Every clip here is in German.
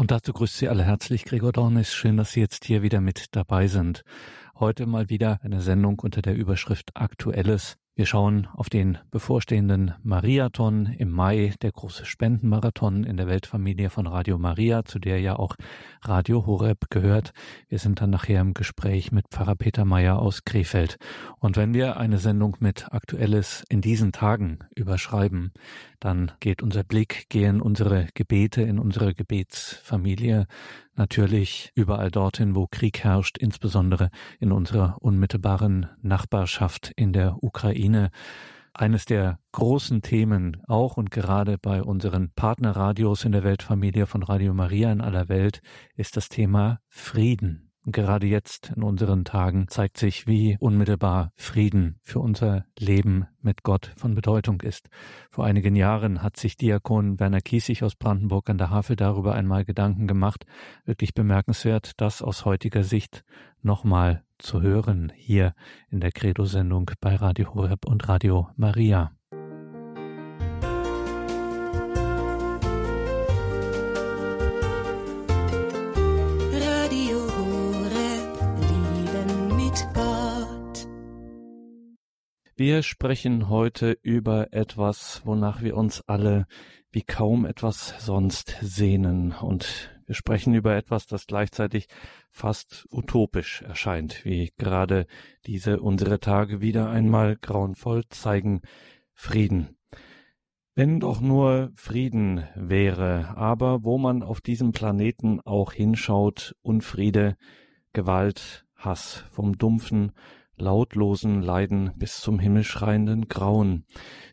Und dazu grüßt Sie alle herzlich Gregor Dornis. Schön, dass Sie jetzt hier wieder mit dabei sind. Heute mal wieder eine Sendung unter der Überschrift Aktuelles. Wir schauen auf den bevorstehenden Mariathon im Mai, der große Spendenmarathon in der Weltfamilie von Radio Maria, zu der ja auch Radio Horeb gehört. Wir sind dann nachher im Gespräch mit Pfarrer Peter Meyer aus Krefeld. Und wenn wir eine Sendung mit Aktuelles in diesen Tagen überschreiben, dann geht unser Blick, gehen unsere Gebete in unsere Gebetsfamilie natürlich überall dorthin, wo Krieg herrscht, insbesondere in unserer unmittelbaren Nachbarschaft in der Ukraine. Eines der großen Themen, auch und gerade bei unseren Partnerradios in der Weltfamilie von Radio Maria in aller Welt, ist das Thema Frieden. Gerade jetzt in unseren Tagen zeigt sich, wie unmittelbar Frieden für unser Leben mit Gott von Bedeutung ist. Vor einigen Jahren hat sich Diakon Werner Kiesig aus Brandenburg an der Havel darüber einmal Gedanken gemacht. Wirklich bemerkenswert, das aus heutiger Sicht nochmal zu hören hier in der Credo-Sendung bei Radio Horeb und Radio Maria. Wir sprechen heute über etwas, wonach wir uns alle wie kaum etwas sonst sehnen. Und wir sprechen über etwas, das gleichzeitig fast utopisch erscheint, wie gerade diese unsere Tage wieder einmal grauenvoll zeigen. Frieden. Wenn doch nur Frieden wäre, aber wo man auf diesem Planeten auch hinschaut, Unfriede, Gewalt, Hass, vom dumpfen lautlosen Leiden bis zum himmelschreienden Grauen.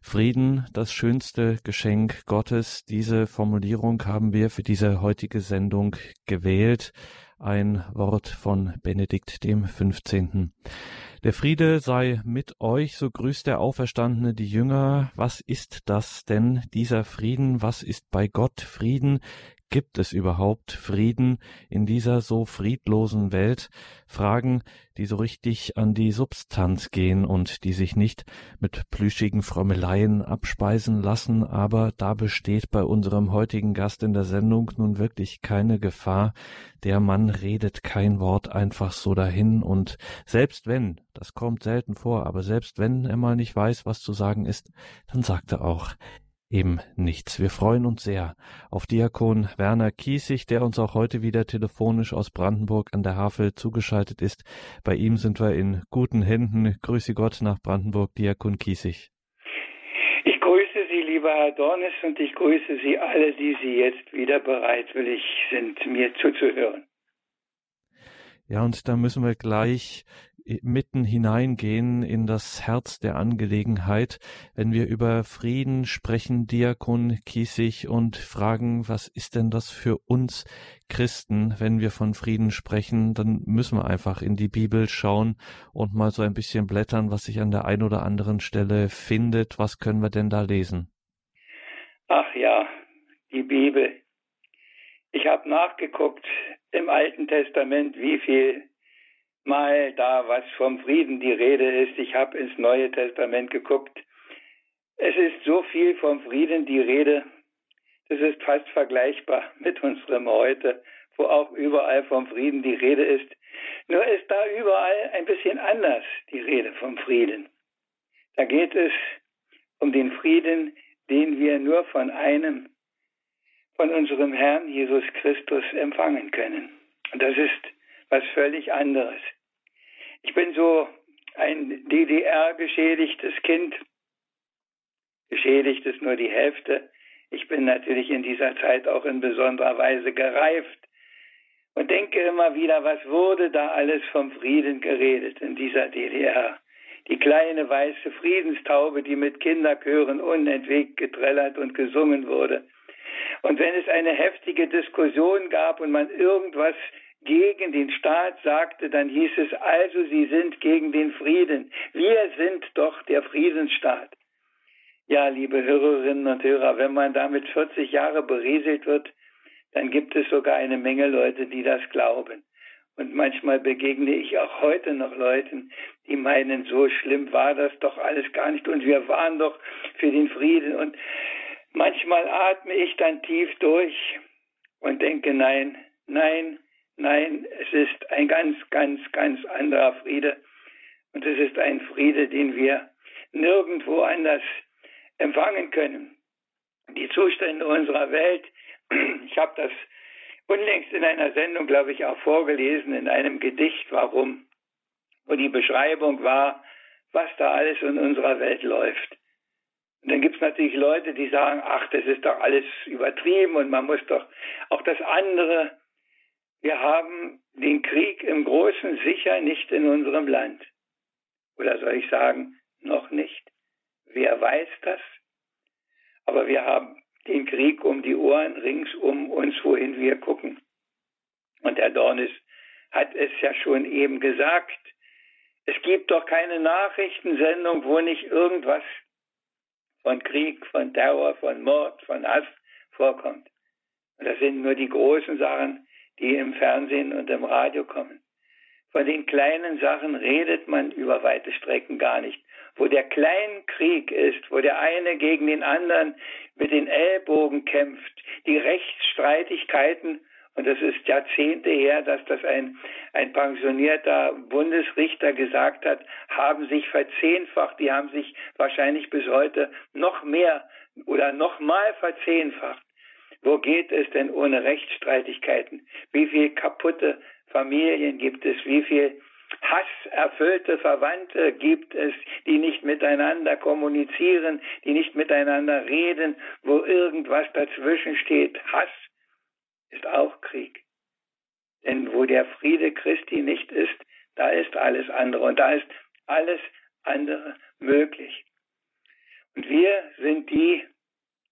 Frieden, das schönste Geschenk Gottes. Diese Formulierung haben wir für diese heutige Sendung gewählt. Ein Wort von Benedikt dem 15. Der Friede sei mit euch, so grüßt der Auferstandene die Jünger. Was ist das denn, dieser Frieden? Was ist bei Gott Frieden? Gibt es überhaupt Frieden in dieser so friedlosen Welt? Fragen, die so richtig an die Substanz gehen und die sich nicht mit plüschigen Frömmeleien abspeisen lassen, aber da besteht bei unserem heutigen Gast in der Sendung nun wirklich keine Gefahr. Der Mann redet kein Wort einfach so dahin und selbst wenn, das kommt selten vor, aber selbst wenn er mal nicht weiß, was zu sagen ist, dann sagt er auch, eben nichts. Wir freuen uns sehr auf Diakon Werner Kiesig, der uns auch heute wieder telefonisch aus Brandenburg an der Havel zugeschaltet ist. Bei ihm sind wir in guten Händen. Grüße Gott nach Brandenburg, Diakon Kiesig. Ich grüße Sie, lieber Herr Dornes, und ich grüße Sie alle, die Sie jetzt wieder bereitwillig sind, mir zuzuhören. Ja, und da müssen wir gleich mitten hineingehen in das Herz der Angelegenheit, wenn wir über Frieden sprechen, Diakon Kiesig, und fragen, was ist denn das für uns Christen, wenn wir von Frieden sprechen, dann müssen wir einfach in die Bibel schauen und mal so ein bisschen blättern, was sich an der einen oder anderen Stelle findet. Was können wir denn da lesen? Ach ja, die Bibel. Ich habe nachgeguckt im Alten Testament, wie viel mal da was vom Frieden die Rede ist. Ich habe ins Neue Testament geguckt. Es ist so viel vom Frieden die Rede, das ist fast vergleichbar mit unserem heute, wo auch überall vom Frieden die Rede ist. Nur ist da überall ein bisschen anders die Rede vom Frieden. Da geht es um den Frieden, den wir nur von einem, von unserem Herrn Jesus Christus empfangen können. Und das ist was völlig anderes. Ich bin so ein DDR-geschädigtes Kind. Geschädigt ist nur die Hälfte. Ich bin natürlich in dieser Zeit auch in besonderer Weise gereift und denke immer wieder, was wurde da alles vom Frieden geredet in dieser DDR. Die kleine weiße Friedenstaube, die mit Kinderchören unentwegt getrellert und gesungen wurde. Und wenn es eine heftige Diskussion gab und man irgendwas gegen den Staat sagte, dann hieß es also, sie sind gegen den Frieden. Wir sind doch der Friedensstaat. Ja, liebe Hörerinnen und Hörer, wenn man damit 40 Jahre berieselt wird, dann gibt es sogar eine Menge Leute, die das glauben. Und manchmal begegne ich auch heute noch Leuten, die meinen, so schlimm war das doch alles gar nicht und wir waren doch für den Frieden. Und manchmal atme ich dann tief durch und denke, nein, nein, nein, es ist ein ganz, ganz, ganz anderer Friede. Und es ist ein Friede, den wir nirgendwo anders empfangen können. Die Zustände unserer Welt, ich habe das unlängst in einer Sendung, glaube ich, auch vorgelesen, in einem Gedicht, warum, wo die Beschreibung war, was da alles in unserer Welt läuft. Und dann gibt es natürlich Leute, die sagen, ach, das ist doch alles übertrieben und man muss doch auch das andere. Wir haben den Krieg im Großen sicher nicht in unserem Land. Oder soll ich sagen, noch nicht. Wer weiß das? Aber wir haben den Krieg um die Ohren rings um uns, wohin wir gucken. Und Herr Dornis hat es ja schon eben gesagt. Es gibt doch keine Nachrichtensendung, wo nicht irgendwas von Krieg, von Terror, von Mord, von Hass vorkommt. Und das sind nur die großen Sachen, die im Fernsehen und im Radio kommen. Von den kleinen Sachen redet man über weite Strecken gar nicht. Wo der Kleinkrieg ist, wo der eine gegen den anderen mit den Ellbogen kämpft, die Rechtsstreitigkeiten, und das ist Jahrzehnte her, dass das ein, ein pensionierter Bundesrichter gesagt hat, haben sich verzehnfacht, die haben sich wahrscheinlich bis heute noch mehr oder noch mal verzehnfacht. Wo geht es denn ohne Rechtsstreitigkeiten? Wie viel kaputte Familien gibt es? Wie viel hasserfüllte Verwandte gibt es, die nicht miteinander kommunizieren, die nicht miteinander reden, wo irgendwas dazwischen steht? Hass ist auch Krieg. Denn wo der Friede Christi nicht ist, da ist alles andere und da ist alles andere möglich. Und wir sind die,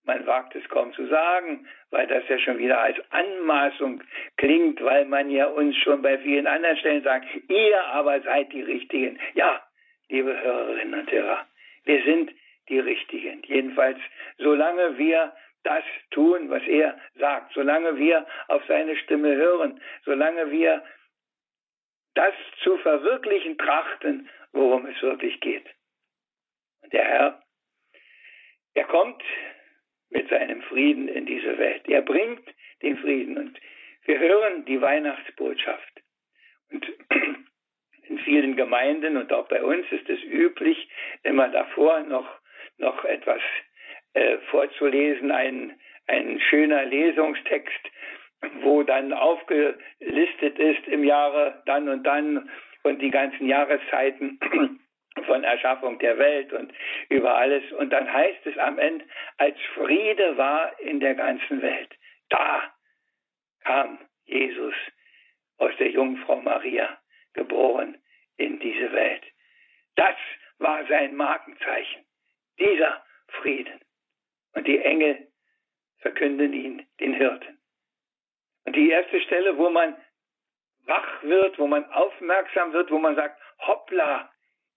man wagt es kaum zu sagen, weil das ja schon wieder als Anmaßung klingt, weil man ja uns schon bei vielen anderen Stellen sagt, ihr aber seid die Richtigen. Ja, liebe Hörerinnen und Hörer, wir sind die Richtigen. Jedenfalls, solange wir das tun, was er sagt, solange wir auf seine Stimme hören, solange wir das zu verwirklichen trachten, worum es wirklich geht. Und der Herr, er kommt mit seinem Frieden in diese Welt. Er bringt den Frieden und wir hören die Weihnachtsbotschaft. Und in vielen Gemeinden und auch bei uns ist es üblich, immer davor noch, noch etwas äh, vorzulesen, ein, ein schöner Lesungstext, wo dann aufgelistet ist im Jahre dann und dann und die ganzen Jahreszeiten von Erschaffung der Welt und über alles. Und dann heißt es am Ende, als Friede war in der ganzen Welt. Da kam Jesus aus der Jungfrau Maria, geboren in diese Welt. Das war sein Markenzeichen, dieser Frieden. Und die Engel verkünden ihn, den Hirten. Und die erste Stelle, wo man wach wird, wo man aufmerksam wird, wo man sagt, hoppla,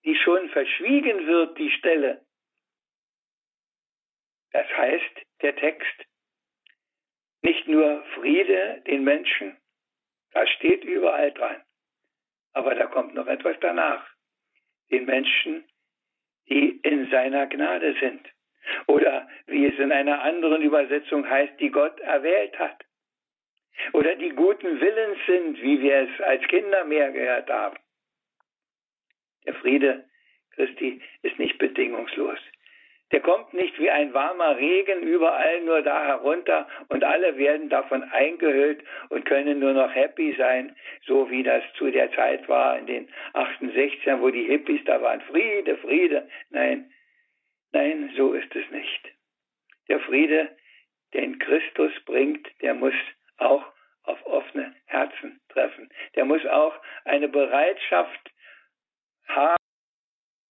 die schon verschwiegen wird, die Stelle. Das heißt, der Text, nicht nur Friede den Menschen, das steht überall dran. Aber da kommt noch etwas danach. Den Menschen, die in seiner Gnade sind. Oder wie es in einer anderen Übersetzung heißt, die Gott erwählt hat. Oder die guten Willens sind, wie wir es als Kinder mehr gehört haben. Der Friede Christi ist nicht bedingungslos. Der kommt nicht wie ein warmer Regen überall nur da herunter und alle werden davon eingehüllt und können nur noch happy sein, so wie das zu der Zeit war in den 68ern, wo die Hippies da waren. Friede, Friede. Nein, nein, so ist es nicht. Der Friede, den Christus bringt, der muss auch auf offene Herzen treffen. Der muss auch eine Bereitschaft haben,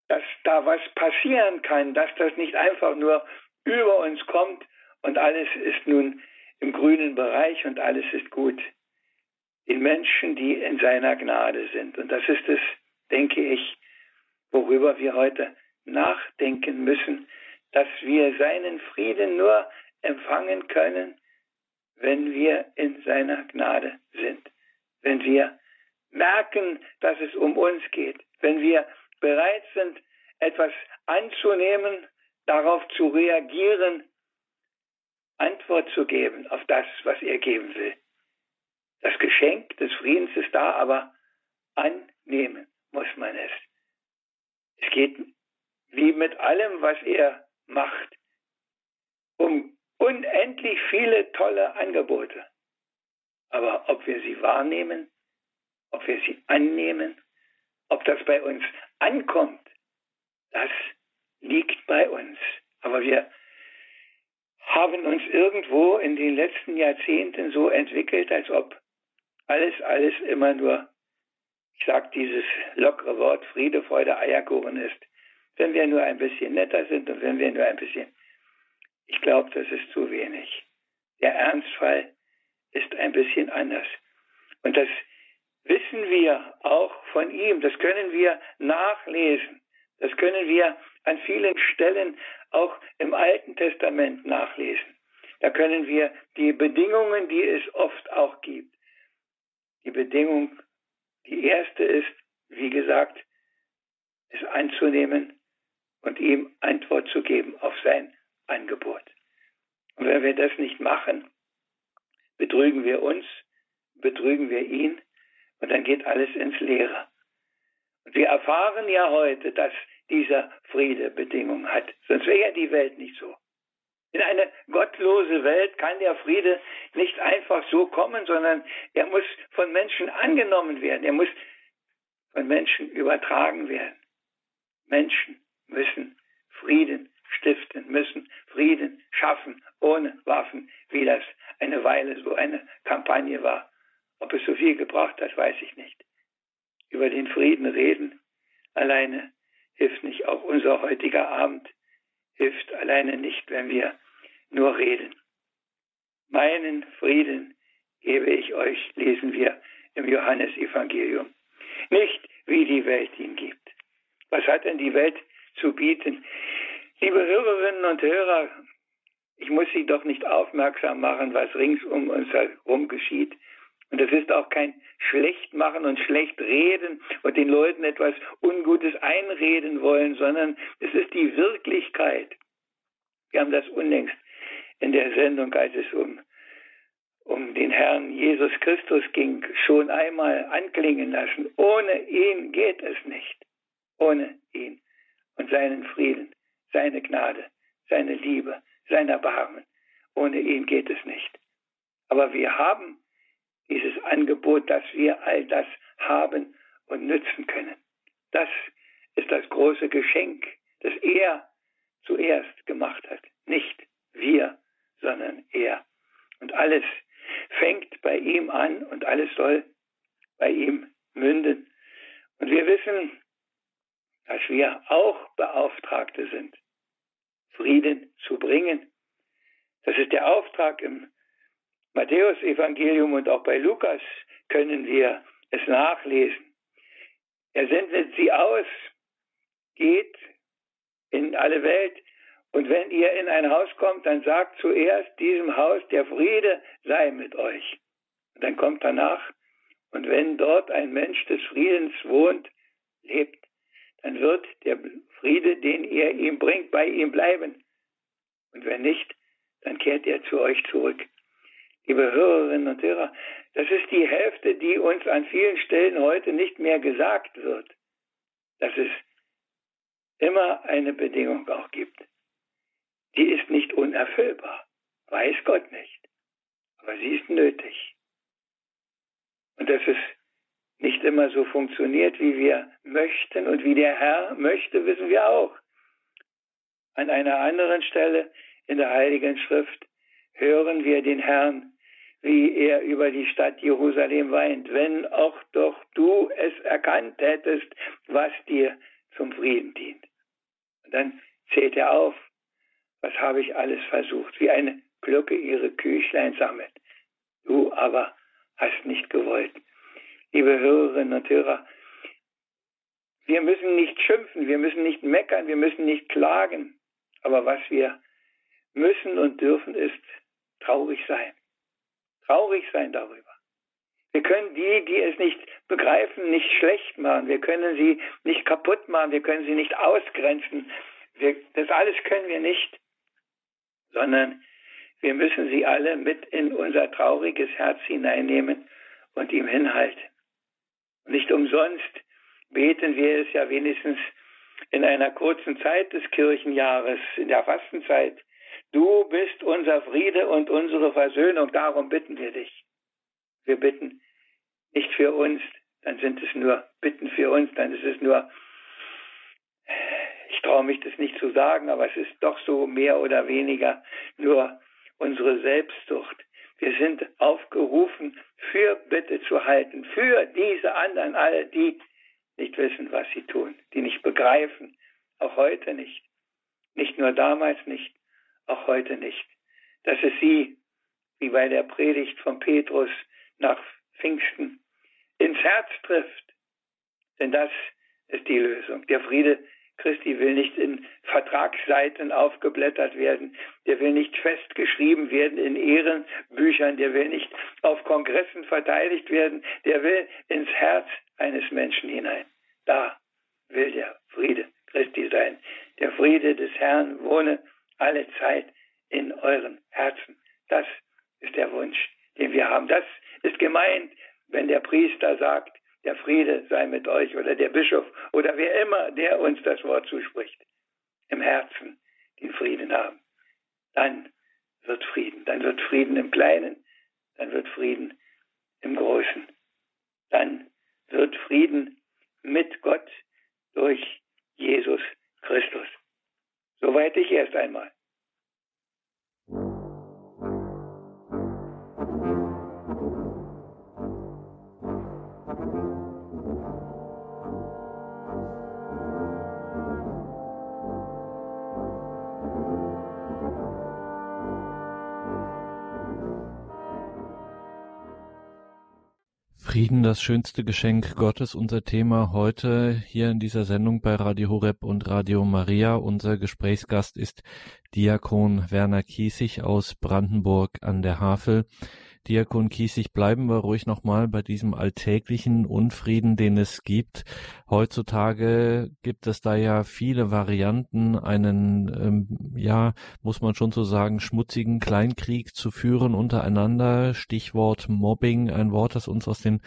dass da was passieren kann, dass das nicht einfach nur über uns kommt und alles ist nun im grünen Bereich und alles ist gut. Den Menschen, die in seiner Gnade sind. Und das ist es, denke ich, worüber wir heute nachdenken müssen, dass wir seinen Frieden nur empfangen können, wenn wir in seiner Gnade sind. Wenn wir merken, dass es um uns geht. Wenn wir bereit sind, etwas anzunehmen, darauf zu reagieren, Antwort zu geben auf das, was er geben will. Das Geschenk des Friedens ist da, aber annehmen muss man es. Es geht wie mit allem, was er macht, um unendlich viele tolle Angebote. Aber ob wir sie wahrnehmen, ob wir sie annehmen, ob das bei uns ankommt, das liegt bei uns. Aber wir haben uns irgendwo in den letzten Jahrzehnten so entwickelt, als ob alles, alles immer nur, ich sage dieses lockere Wort, Friede, Freude, Eierkuchen ist. Wenn wir nur ein bisschen netter sind und wenn wir nur ein bisschen, ich glaube, das ist zu wenig. Der Ernstfall ist ein bisschen anders. Und das wissen wir auch von ihm, das können wir nachlesen, das können wir an vielen Stellen auch im Alten Testament nachlesen. Da können wir die Bedingungen, die es oft auch gibt. Die Bedingung, die erste ist, wie gesagt, es anzunehmen und ihm Antwort zu geben auf sein Angebot. Und wenn wir das nicht machen, betrügen wir uns, betrügen wir ihn und dann geht alles ins Leere. Und wir erfahren ja heute, dass dieser Friede Bedingungen hat. Sonst wäre ja die Welt nicht so. In eine gottlose Welt kann der Friede nicht einfach so kommen, sondern er muss von Menschen angenommen werden. Er muss von Menschen übertragen werden. Menschen müssen Frieden stiften, müssen Frieden schaffen, ohne Waffen, wie das eine Weile so eine Kampagne war. Ob es so viel gebracht hat, weiß ich nicht. Über den Frieden reden alleine hilft nicht. Auch unser heutiger Abend hilft alleine nicht, wenn wir nur reden. Meinen Frieden gebe ich euch, lesen wir im Johannesevangelium. Nicht wie die Welt ihn gibt. Was hat denn die Welt zu bieten? Liebe Hörerinnen und Hörer, ich muss Sie doch nicht aufmerksam machen, was rings um uns herum geschieht. Und es ist auch kein Schlechtmachen und Schlechtreden und den Leuten etwas Ungutes einreden wollen, sondern es ist die Wirklichkeit. Wir haben das unlängst in der Sendung, als es um, um den Herrn Jesus Christus ging, schon einmal anklingen lassen. Ohne ihn geht es nicht. Ohne ihn und seinen Frieden, seine Gnade, seine Liebe, sein Erbarmen. Ohne ihn geht es nicht. Aber wir haben dieses Angebot, dass wir all das haben und nützen können. Das ist das große Geschenk, das er zuerst gemacht hat. Nicht wir, sondern er. Und alles fängt bei ihm an und alles soll bei ihm münden. Und wir wissen, dass wir auch Beauftragte sind, Frieden zu bringen. Das ist der Auftrag im Matthäus-Evangelium und auch bei Lukas können wir es nachlesen. Er sendet sie aus, geht in alle Welt und wenn ihr in ein Haus kommt, dann sagt zuerst diesem Haus, der Friede sei mit euch. Und dann kommt danach, und wenn dort ein Mensch des Friedens wohnt, lebt, dann wird der Friede, den ihr ihm bringt, bei ihm bleiben. Und wenn nicht, dann kehrt er zu euch zurück liebe Hörerinnen und Hörer, das ist die Hälfte, die uns an vielen Stellen heute nicht mehr gesagt wird, dass es immer eine Bedingung auch gibt. Die ist nicht unerfüllbar, weiß Gott nicht, aber sie ist nötig. Und dass es nicht immer so funktioniert, wie wir möchten und wie der Herr möchte, wissen wir auch. An einer anderen Stelle in der Heiligen Schrift hören wir den Herrn wie er über die Stadt Jerusalem weint, wenn auch doch du es erkannt hättest, was dir zum Frieden dient. Und dann zählt er auf, was habe ich alles versucht, wie eine Glocke ihre Küchlein sammelt. Du aber hast nicht gewollt. Liebe Hörerinnen und Hörer, wir müssen nicht schimpfen, wir müssen nicht meckern, wir müssen nicht klagen. Aber was wir müssen und dürfen, ist traurig sein traurig sein darüber. Wir können die, die es nicht begreifen, nicht schlecht machen. Wir können sie nicht kaputt machen. Wir können sie nicht ausgrenzen. Wir, das alles können wir nicht, sondern Wir müssen sie alle mit in unser trauriges Herz hineinnehmen und ihm hinhalten. Nicht umsonst beten wir es ja wenigstens in einer kurzen Zeit des Kirchenjahres, in der Fastenzeit. Du bist unser Friede und unsere Versöhnung, darum bitten wir dich. Wir bitten nicht für uns, dann sind es nur Bitten für uns, dann ist es nur, ich traue mich das nicht zu sagen, aber es ist doch so mehr oder weniger nur unsere Selbstsucht. Wir sind aufgerufen, für Bitte zu halten, für diese anderen, alle, die nicht wissen, was sie tun, die nicht begreifen, auch heute nicht. Nicht nur damals nicht, auch heute nicht. Dass es sie, wie bei der Predigt von Petrus nach Pfingsten, ins Herz trifft. Denn das ist die Lösung. Der Friede Christi will nicht in Vertragsseiten aufgeblättert werden, der will nicht festgeschrieben werden in Ehrenbüchern, der will nicht auf Kongressen verteidigt werden, der will ins Herz eines Menschen hinein. Da will der Friede Christi sein. Der Friede des Herrn wohne alle Zeit in euren Herzen. Das ist der Wunsch, den wir haben. Das ist gemeint, wenn der Priester sagt, der Friede sei mit euch oder der Bischof oder wer immer, der uns das Wort zuspricht, im Herzen den Frieden haben. Dann wird Frieden. Dann wird Frieden im Kleinen, dann wird Frieden im Großen. Dann wird Frieden mit Gott durch Jesus Christus. Soweit ich erst einmal. Frieden, das schönste Geschenk Gottes, unser Thema heute hier in dieser Sendung bei Radio Horeb und Radio Maria. Unser Gesprächsgast ist Diakon Werner Kiesig aus Brandenburg an der Havel. Diakon Kiesig, bleiben wir ruhig nochmal bei diesem alltäglichen Unfrieden, den es gibt. Heutzutage gibt es da ja viele Varianten, einen, ähm, ja, muss man schon so sagen, schmutzigen Kleinkrieg zu führen untereinander. Stichwort Mobbing, ein Wort, das uns aus den,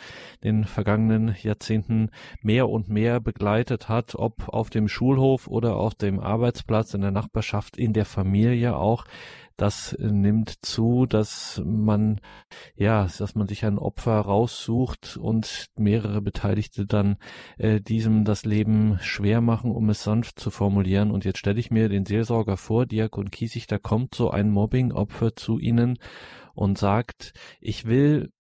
den vergangenen Jahrzehnten mehr und mehr begleitet hat, ob auf dem Schulhof oder auf dem Arbeitsplatz, in der Nachbarschaft, in der Familie auch das nimmt zu, dass man, ja, dass man sich ein Opfer raussucht und mehrere Beteiligte dann äh, diesem das Leben schwer machen, um es sanft zu formulieren. Und jetzt stelle ich mir den Seelsorger vor, Diakon Kiesig, da kommt so ein Mobbing-Opfer zu Ihnen und sagt, ich will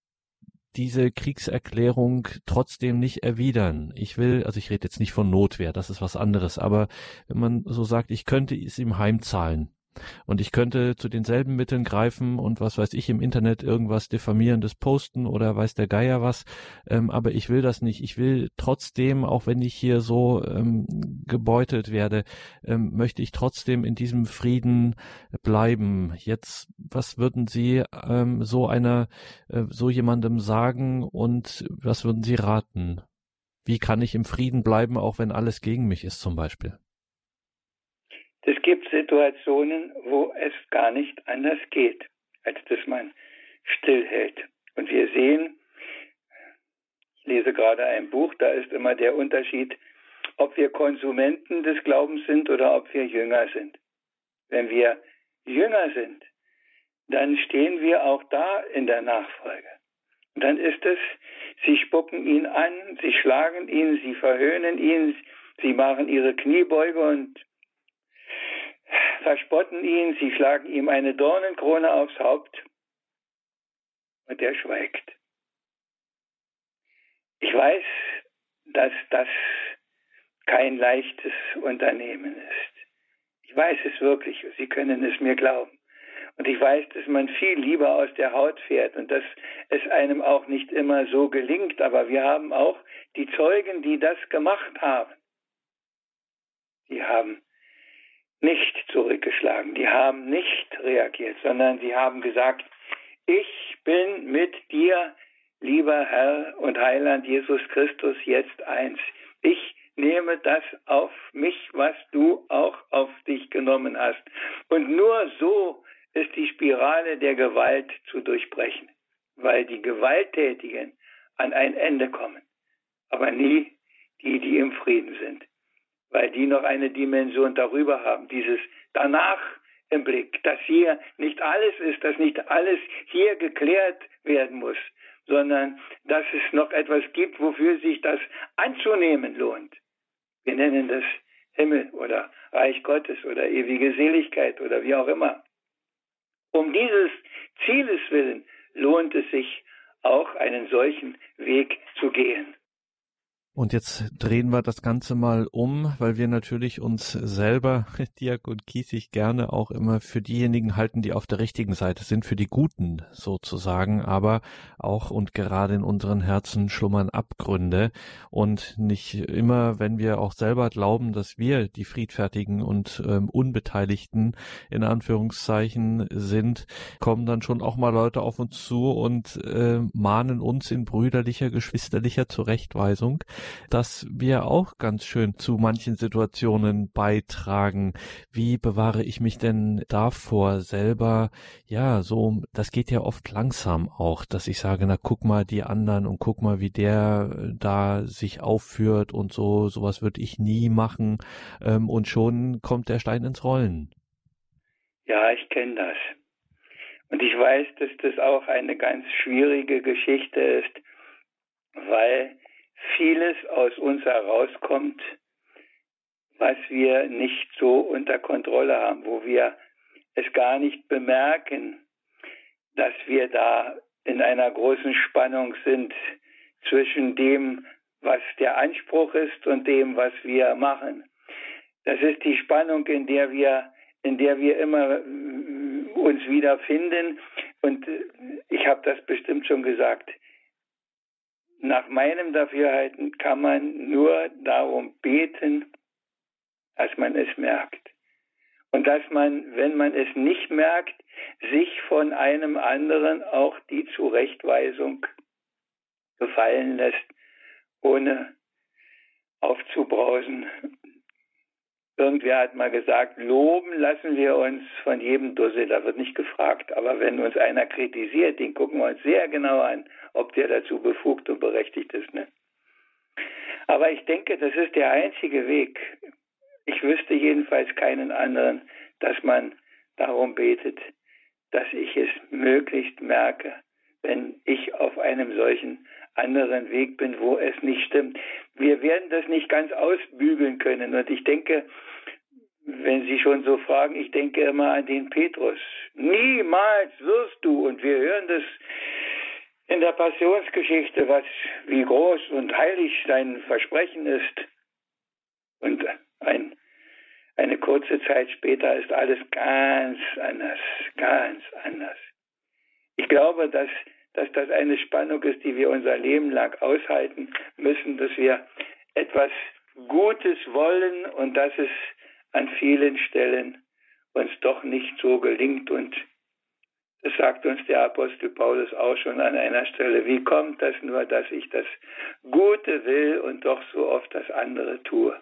diese Kriegserklärung trotzdem nicht erwidern. Ich will, also ich rede jetzt nicht von Notwehr, das ist was anderes, aber wenn man so sagt, ich könnte es ihm heimzahlen, und ich könnte zu denselben Mitteln greifen und was weiß ich im Internet irgendwas diffamierendes posten oder weiß der Geier was. Ähm, aber ich will das nicht. Ich will trotzdem, auch wenn ich hier so ähm, gebeutelt werde, ähm, möchte ich trotzdem in diesem Frieden bleiben. Jetzt, was würden Sie ähm, so einer, äh, so jemandem sagen und was würden Sie raten? Wie kann ich im Frieden bleiben, auch wenn alles gegen mich ist zum Beispiel? Es gibt Situationen, wo es gar nicht anders geht, als dass man stillhält. Und wir sehen, ich lese gerade ein Buch, da ist immer der Unterschied, ob wir Konsumenten des Glaubens sind oder ob wir Jünger sind. Wenn wir Jünger sind, dann stehen wir auch da in der Nachfolge. Und dann ist es, sie spucken ihn an, sie schlagen ihn, sie verhöhnen ihn, sie machen ihre Kniebeuge und verspotten ihn, sie schlagen ihm eine Dornenkrone aufs Haupt und er schweigt. Ich weiß, dass das kein leichtes Unternehmen ist. Ich weiß es wirklich, Sie können es mir glauben. Und ich weiß, dass man viel lieber aus der Haut fährt und dass es einem auch nicht immer so gelingt. Aber wir haben auch die Zeugen, die das gemacht haben. Die haben nicht zurückgeschlagen, die haben nicht reagiert, sondern sie haben gesagt, ich bin mit dir, lieber Herr und Heiland Jesus Christus, jetzt eins. Ich nehme das auf mich, was du auch auf dich genommen hast. Und nur so ist die Spirale der Gewalt zu durchbrechen, weil die Gewalttätigen an ein Ende kommen, aber nie die, die im Frieden sind, weil die noch eine Dimension darüber haben, dieses danach im Blick, dass hier nicht alles ist, dass nicht alles hier geklärt werden muss, sondern dass es noch etwas gibt, wofür sich das anzunehmen lohnt. Wir nennen das Himmel oder Reich Gottes oder ewige Seligkeit oder wie auch immer. Um dieses Zieles willen lohnt es sich auch einen solchen Weg zu gehen. Und jetzt drehen wir das Ganze mal um, weil wir natürlich uns selber, Diakon Kiesig, gerne auch immer für diejenigen halten, die auf der richtigen Seite sind, für die Guten sozusagen, aber auch und gerade in unseren Herzen schlummern Abgründe. Und nicht immer, wenn wir auch selber glauben, dass wir die friedfertigen und ähm, Unbeteiligten in Anführungszeichen sind, kommen dann schon auch mal Leute auf uns zu und äh, mahnen uns in brüderlicher, geschwisterlicher Zurechtweisung dass wir auch ganz schön zu manchen Situationen beitragen. Wie bewahre ich mich denn davor selber? Ja, so, das geht ja oft langsam auch, dass ich sage, na guck mal die anderen und guck mal, wie der äh, da sich aufführt und so, sowas würde ich nie machen. Ähm, und schon kommt der Stein ins Rollen. Ja, ich kenne das. Und ich weiß, dass das auch eine ganz schwierige Geschichte ist, weil vieles aus uns herauskommt, was wir nicht so unter Kontrolle haben, wo wir es gar nicht bemerken, dass wir da in einer großen Spannung sind zwischen dem, was der Anspruch ist und dem, was wir machen. Das ist die Spannung, in der wir, in der wir immer äh, uns wiederfinden. Und äh, ich habe das bestimmt schon gesagt nach meinem Dafürhalten kann man nur darum beten, dass man es merkt. Und dass man, wenn man es nicht merkt, sich von einem anderen auch die Zurechtweisung gefallen lässt, ohne aufzubrausen Irgendwer hat mal gesagt, loben lassen wir uns von jedem Dussel, da wird nicht gefragt. Aber wenn uns einer kritisiert, den gucken wir uns sehr genau an, ob der dazu befugt und berechtigt ist. Ne? Aber ich denke, das ist der einzige Weg. Ich wüsste jedenfalls keinen anderen, dass man darum betet, dass ich es möglichst merke, wenn ich auf einem solchen anderen Weg bin, wo es nicht stimmt. Wir werden das nicht ganz ausbügeln können. Und ich denke, wenn Sie schon so fragen, ich denke immer an den Petrus. Niemals wirst du, und wir hören das in der Passionsgeschichte, was, wie groß und heilig sein Versprechen ist. Und ein, eine kurze Zeit später ist alles ganz anders, ganz anders. Ich glaube, dass, dass das eine Spannung ist, die wir unser Leben lang aushalten müssen, dass wir etwas Gutes wollen und dass es an vielen Stellen uns doch nicht so gelingt. Und das sagt uns der Apostel Paulus auch schon an einer Stelle. Wie kommt das nur, dass ich das Gute will und doch so oft das andere tue?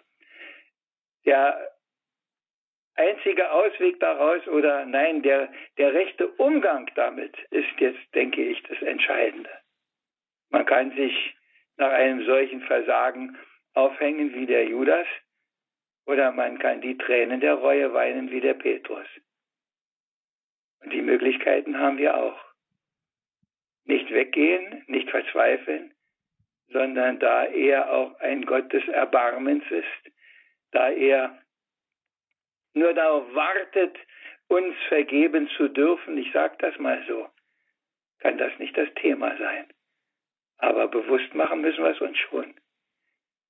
Der einzige Ausweg daraus oder nein, der, der rechte Umgang damit ist jetzt, denke ich, das Entscheidende. Man kann sich nach einem solchen Versagen aufhängen wie der Judas, oder man kann die Tränen der Reue weinen wie der Petrus. Und die Möglichkeiten haben wir auch. Nicht weggehen, nicht verzweifeln, sondern da er auch ein Gott des Erbarmens ist, da er nur darauf wartet, uns vergeben zu dürfen, ich sage das mal so, kann das nicht das Thema sein. Aber bewusst machen müssen wir es uns schon.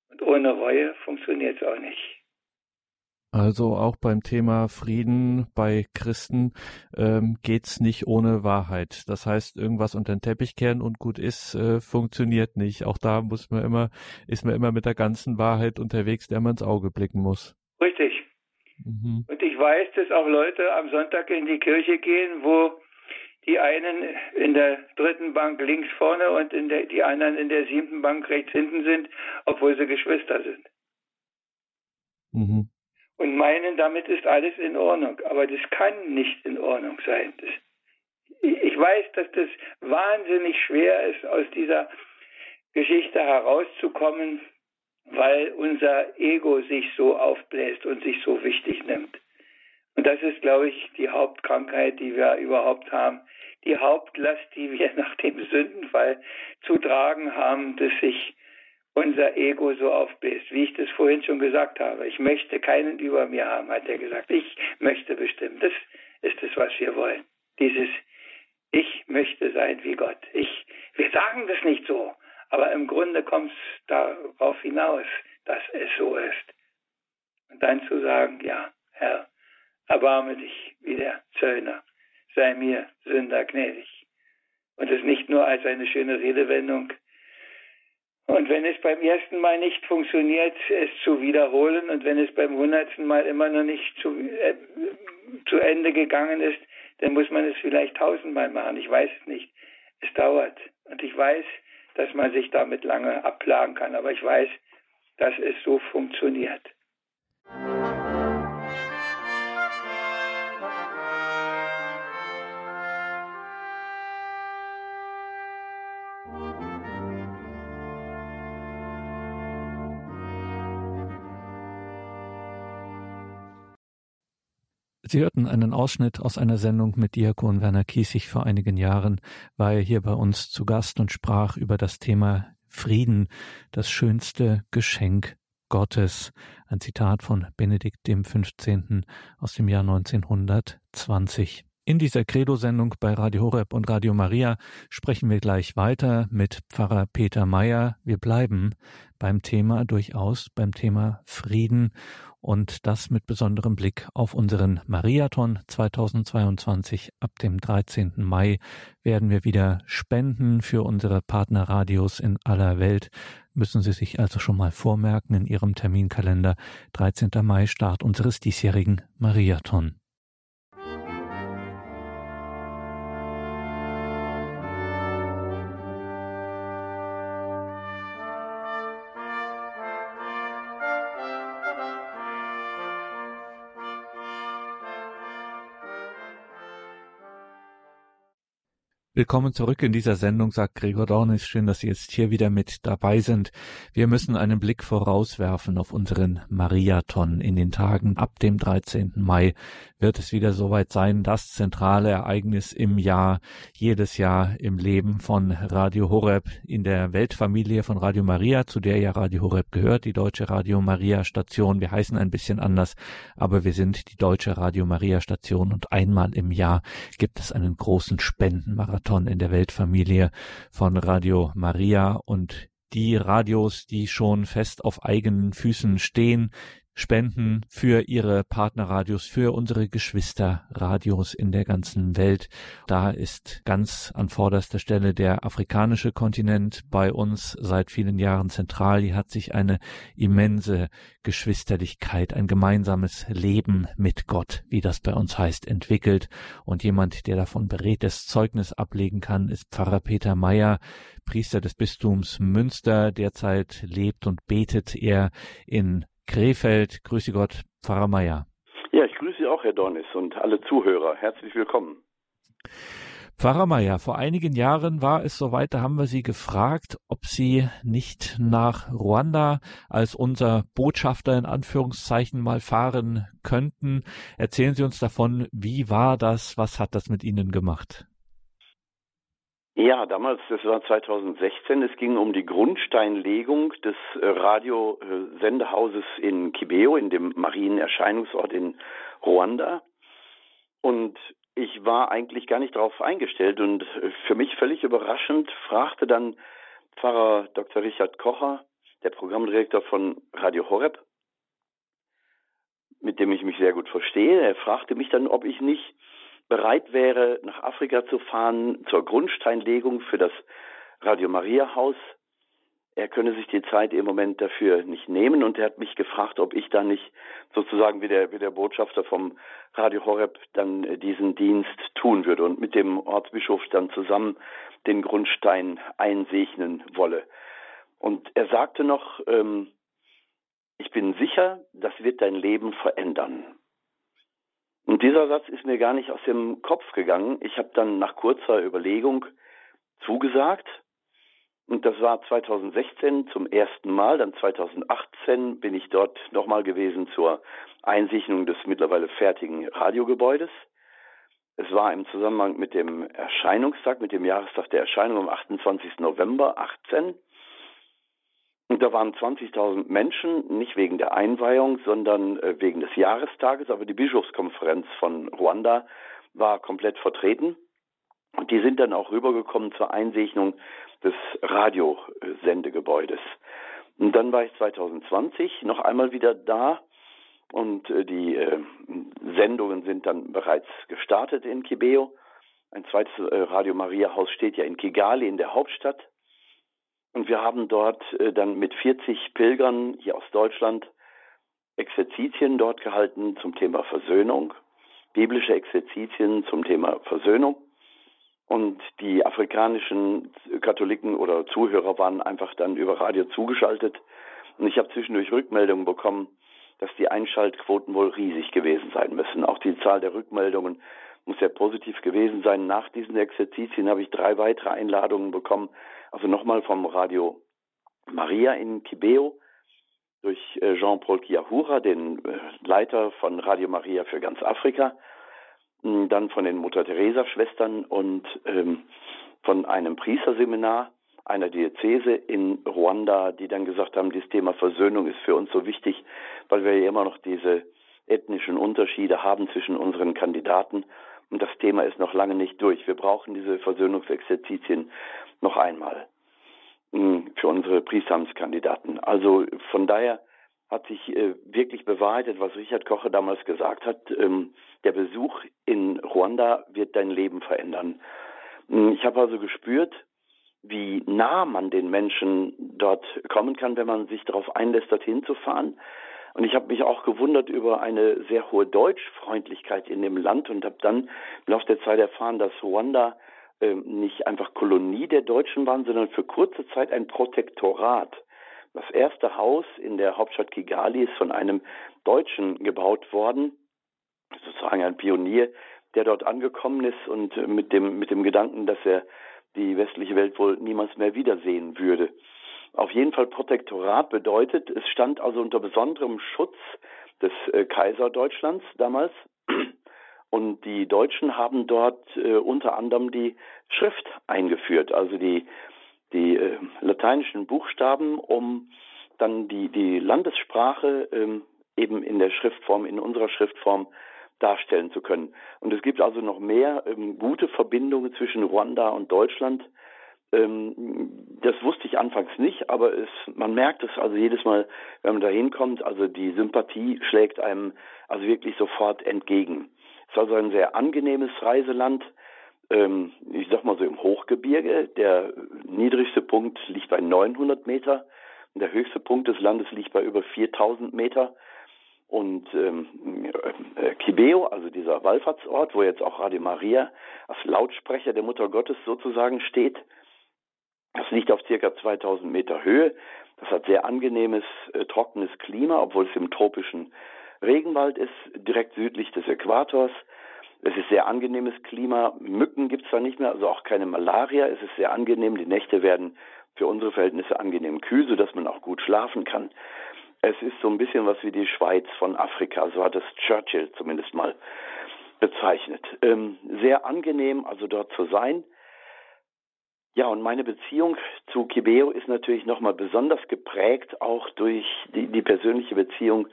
Und ohne Reue funktioniert es auch nicht. Also auch beim Thema Frieden bei Christen ähm, geht's nicht ohne Wahrheit. Das heißt, irgendwas unter den Teppich kehren und gut ist, äh, funktioniert nicht. Auch da muss man immer, ist man immer mit der ganzen Wahrheit unterwegs, der man ins Auge blicken muss. Mhm. Und ich weiß, dass auch Leute am Sonntag in die Kirche gehen, wo die einen in der dritten Bank links vorne und der, die anderen in der siebten Bank rechts hinten sind, obwohl sie Geschwister sind. Mhm. und meinen, damit ist alles in Ordnung. Aber das kann nicht in Ordnung sein. Das, ich weiß, dass das wahnsinnig schwer ist, aus dieser Geschichte herauszukommen, weil unser Ego sich so aufbläst und sich so wichtig nimmt. Und das ist, glaube ich, die Hauptkrankheit, die wir überhaupt haben. Die Hauptlast, die wir nach dem Sündenfall zu tragen haben, dass sich unser Ego so aufbläst, wie ich das vorhin schon gesagt habe. Ich möchte keinen über mir haben, hat er gesagt. Ich möchte bestimmen. Das ist es, was wir wollen. Dieses Ich möchte sein wie Gott. Ich, wir sagen das nicht so, aber im Grunde kommt es darauf hinaus, dass es so ist. Und dann zu sagen, ja, Herr, erbarme dich wie der Zöllner, sei mir Sünder gnädig. Und es nicht nur als eine schöne Redewendung. Und wenn es beim ersten Mal nicht funktioniert, es zu wiederholen und wenn es beim hundertsten Mal immer noch nicht zu, äh, zu Ende gegangen ist, dann muss man es vielleicht tausendmal machen. Ich weiß es nicht. Es dauert. Und ich weiß, dass man sich damit lange abplagen kann. Aber ich weiß, dass es so funktioniert. Sie hörten einen Ausschnitt aus einer Sendung mit Diakon Werner Kiesig vor einigen Jahren, war er hier bei uns zu Gast und sprach über das Thema Frieden, das schönste Geschenk Gottes. Ein Zitat von Benedikt dem 15. aus dem Jahr 1920. In dieser Credo-Sendung bei Radio Horeb und Radio Maria sprechen wir gleich weiter mit Pfarrer Peter Meyer. Wir bleiben beim Thema durchaus, beim Thema Frieden und das mit besonderem Blick auf unseren Mariathon 2022. Ab dem 13. Mai werden wir wieder spenden für unsere Partnerradios in aller Welt. Müssen Sie sich also schon mal vormerken in Ihrem Terminkalender. 13. Mai Start unseres diesjährigen Mariathon. Willkommen zurück in dieser Sendung, sagt Gregor Dornis. Schön, dass Sie jetzt hier wieder mit dabei sind. Wir müssen einen Blick vorauswerfen auf unseren Mariathon. In den Tagen ab dem 13. Mai wird es wieder soweit sein, das zentrale Ereignis im Jahr, jedes Jahr im Leben von Radio Horeb in der Weltfamilie von Radio Maria, zu der ja Radio Horeb gehört, die Deutsche Radio Maria Station. Wir heißen ein bisschen anders, aber wir sind die Deutsche Radio Maria Station und einmal im Jahr gibt es einen großen Spendenmarathon Marathon in der Weltfamilie von Radio Maria. Und die Radios, die schon fest auf eigenen Füßen stehen, spenden für ihre Partnerradios, für unsere Geschwisterradios in der ganzen Welt. Da ist ganz an vorderster Stelle der afrikanische Kontinent bei uns seit vielen Jahren zentral. Hier hat sich eine immense Geschwisterlichkeit, ein gemeinsames Leben mit Gott, wie das bei uns heißt, entwickelt. Und jemand, der davon beredtes Zeugnis ablegen kann, ist Pfarrer Peter Meyer, Priester des Bistums Münster. Derzeit lebt und betet er in Krefeld. Grüße Gott, Pfarrer Meier. Ja, ich grüße auch, Herr Dornis, und alle Zuhörer. Herzlich willkommen. Pfarrer Meier, vor einigen Jahren war es soweit, da haben wir Sie gefragt, ob Sie nicht nach Ruanda als unser Botschafter in Anführungszeichen mal fahren könnten. Erzählen Sie uns davon, wie war das, was hat das mit Ihnen gemacht? Ja, damals, das war 2016, es ging um die Grundsteinlegung des äh, Radiosendehauses in Kibeo, in dem Marienerscheinungsort in Ruanda. Und ich war eigentlich gar nicht darauf eingestellt und äh, für mich völlig überraschend fragte dann Pfarrer Dr. Richard Kocher, der Programmdirektor von Radio Horeb, mit dem ich mich sehr gut verstehe, er fragte mich dann, ob ich nicht bereit wäre, nach Afrika zu fahren zur Grundsteinlegung für das Radio Maria Haus. Er könne sich die Zeit im Moment dafür nicht nehmen und er hat mich gefragt, ob ich da nicht sozusagen wie der, wie der Botschafter vom Radio Horeb dann diesen Dienst tun würde und mit dem Ortsbischof dann zusammen den Grundstein einsegnen wolle. Und er sagte noch, ähm, ich bin sicher, das wird dein Leben verändern. Und dieser Satz ist mir gar nicht aus dem Kopf gegangen. Ich habe dann nach kurzer Überlegung zugesagt. Und das war 2016 zum ersten Mal. Dann 2018 bin ich dort nochmal gewesen zur Einsichtung des mittlerweile fertigen Radiogebäudes. Es war im Zusammenhang mit dem Erscheinungstag, mit dem Jahrestag der Erscheinung am 28. November 18. Und da waren 20.000 Menschen, nicht wegen der Einweihung, sondern äh, wegen des Jahrestages. Aber die Bischofskonferenz von Ruanda war komplett vertreten. Und die sind dann auch rübergekommen zur Einsegnung des Radiosendegebäudes. Und dann war ich 2020 noch einmal wieder da und äh, die äh, Sendungen sind dann bereits gestartet in Kibeo. Ein zweites Radio Maria Haus steht ja in Kigali in der Hauptstadt. Und wir haben dort äh, dann mit 40 Pilgern hier aus Deutschland Exerzitien dort gehalten zum Thema Versöhnung, biblische Exerzitien zum Thema Versöhnung. Und die afrikanischen Katholiken oder Zuhörer waren einfach dann über Radio zugeschaltet. Und ich habe zwischendurch Rückmeldungen bekommen, dass die Einschaltquoten wohl riesig gewesen sein müssen. Auch die Zahl der Rückmeldungen muss sehr positiv gewesen sein. Nach diesen Exerzitien habe ich drei weitere Einladungen bekommen also nochmal vom Radio Maria in Kibeo durch äh, Jean-Paul Kiahura, den äh, Leiter von Radio Maria für ganz Afrika, dann von den Mutter-Teresa-Schwestern und ähm, von einem Priesterseminar einer Diözese in Ruanda, die dann gesagt haben, das Thema Versöhnung ist für uns so wichtig, weil wir ja immer noch diese ethnischen Unterschiede haben zwischen unseren Kandidaten und das Thema ist noch lange nicht durch. Wir brauchen diese Versöhnungsexerzitien noch einmal hm, für unsere Priesteramtskandidaten. Also von daher hat sich äh, wirklich bewahrheitet, was Richard Koche damals gesagt hat. Ähm, der Besuch in Ruanda wird dein Leben verändern. Hm, ich habe also gespürt, wie nah man den Menschen dort kommen kann, wenn man sich darauf einlässt, dorthin zu fahren. Und ich habe mich auch gewundert über eine sehr hohe Deutschfreundlichkeit in dem Land und habe dann im Laufe der Zeit erfahren, dass Ruanda äh, nicht einfach Kolonie der Deutschen waren, sondern für kurze Zeit ein Protektorat. Das erste Haus in der Hauptstadt Kigali ist von einem Deutschen gebaut worden, sozusagen ein Pionier, der dort angekommen ist und mit dem, mit dem Gedanken, dass er die westliche Welt wohl niemals mehr wiedersehen würde. Auf jeden Fall Protektorat bedeutet, es stand also unter besonderem Schutz des äh, Kaiserdeutschlands damals. Und die Deutschen haben dort äh, unter anderem die Schrift eingeführt, also die, die äh, lateinischen Buchstaben, um dann die, die Landessprache ähm, eben in der Schriftform, in unserer Schriftform darstellen zu können. Und es gibt also noch mehr ähm, gute Verbindungen zwischen Ruanda und Deutschland. Ähm, das wusste ich anfangs nicht, aber es, man merkt es also jedes Mal, wenn man da hinkommt, also die Sympathie schlägt einem also wirklich sofort entgegen. Es ist also ein sehr angenehmes Reiseland. Ähm, ich sag mal so im Hochgebirge. Der niedrigste Punkt liegt bei 900 Meter. Der höchste Punkt des Landes liegt bei über 4000 Meter. Und ähm, äh, Kibeo, also dieser Wallfahrtsort, wo jetzt auch Radio Maria als Lautsprecher der Mutter Gottes sozusagen steht, das liegt auf circa 2000 Meter Höhe. Das hat sehr angenehmes, äh, trockenes Klima, obwohl es im tropischen Regenwald ist, direkt südlich des Äquators. Es ist sehr angenehmes Klima. Mücken gibt es zwar nicht mehr, also auch keine Malaria. Es ist sehr angenehm. Die Nächte werden für unsere Verhältnisse angenehm kühl, sodass man auch gut schlafen kann. Es ist so ein bisschen was wie die Schweiz von Afrika. So hat es Churchill zumindest mal bezeichnet. Ähm, sehr angenehm, also dort zu sein. Ja, und meine Beziehung zu Kibeo ist natürlich nochmal besonders geprägt, auch durch die, die persönliche Beziehung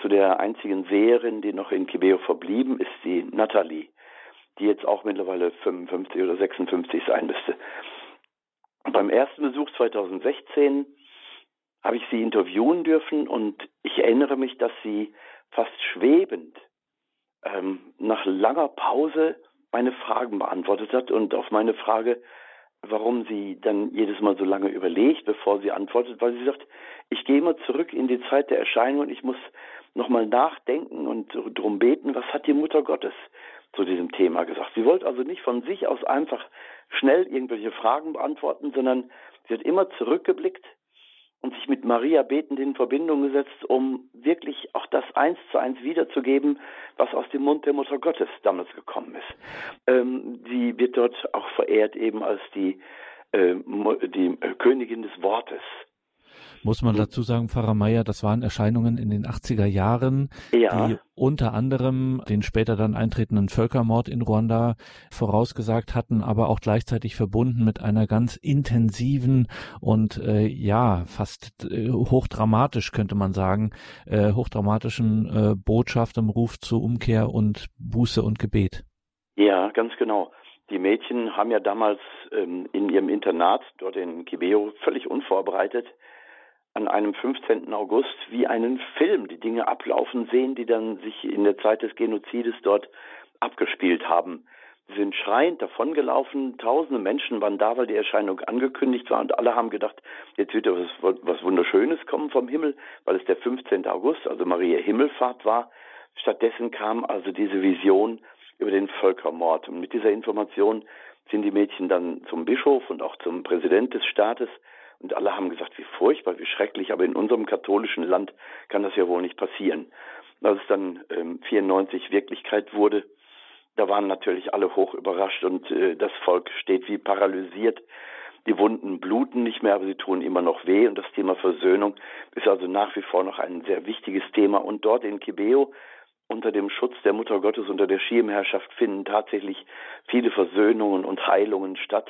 zu der einzigen Seherin, die noch in Kibeo verblieben ist, die Natalie, die jetzt auch mittlerweile 55 oder 56 sein müsste. Beim ersten Besuch 2016 habe ich sie interviewen dürfen und ich erinnere mich, dass sie fast schwebend ähm, nach langer Pause meine Fragen beantwortet hat und auf meine Frage, warum sie dann jedes Mal so lange überlegt, bevor sie antwortet, weil sie sagt, ich gehe mal zurück in die Zeit der Erscheinung und ich muss nochmal nachdenken und darum beten, was hat die Mutter Gottes zu diesem Thema gesagt. Sie wollte also nicht von sich aus einfach schnell irgendwelche Fragen beantworten, sondern sie hat immer zurückgeblickt und sich mit Maria betend in Verbindung gesetzt, um wirklich auch das eins zu eins wiederzugeben, was aus dem Mund der Mutter Gottes damals gekommen ist. Ähm, sie wird dort auch verehrt eben als die, äh, die Königin des Wortes muss man dazu sagen, Pfarrer Meier, das waren Erscheinungen in den 80er Jahren, ja. die unter anderem den später dann eintretenden Völkermord in Ruanda vorausgesagt hatten, aber auch gleichzeitig verbunden mit einer ganz intensiven und äh, ja, fast äh, hochdramatisch könnte man sagen, äh, hochdramatischen äh, Botschaft im Ruf zur Umkehr und Buße und Gebet. Ja, ganz genau. Die Mädchen haben ja damals ähm, in ihrem Internat dort in Kibeo völlig unvorbereitet an einem 15. August wie einen Film die Dinge ablaufen sehen, die dann sich in der Zeit des Genozides dort abgespielt haben. Sie sind schreiend davongelaufen, tausende Menschen waren da, weil die Erscheinung angekündigt war und alle haben gedacht, jetzt wird was, was Wunderschönes kommen vom Himmel, weil es der 15. August, also Maria Himmelfahrt war. Stattdessen kam also diese Vision über den Völkermord und mit dieser Information sind die Mädchen dann zum Bischof und auch zum Präsident des Staates und alle haben gesagt, wie furchtbar, wie schrecklich, aber in unserem katholischen Land kann das ja wohl nicht passieren. Als es dann ähm, 94 Wirklichkeit wurde, da waren natürlich alle hoch überrascht und äh, das Volk steht wie paralysiert. Die Wunden bluten nicht mehr, aber sie tun immer noch weh. Und das Thema Versöhnung ist also nach wie vor noch ein sehr wichtiges Thema. Und dort in Kibeo, unter dem Schutz der Mutter Gottes, unter der Schirmherrschaft, finden tatsächlich viele Versöhnungen und Heilungen statt.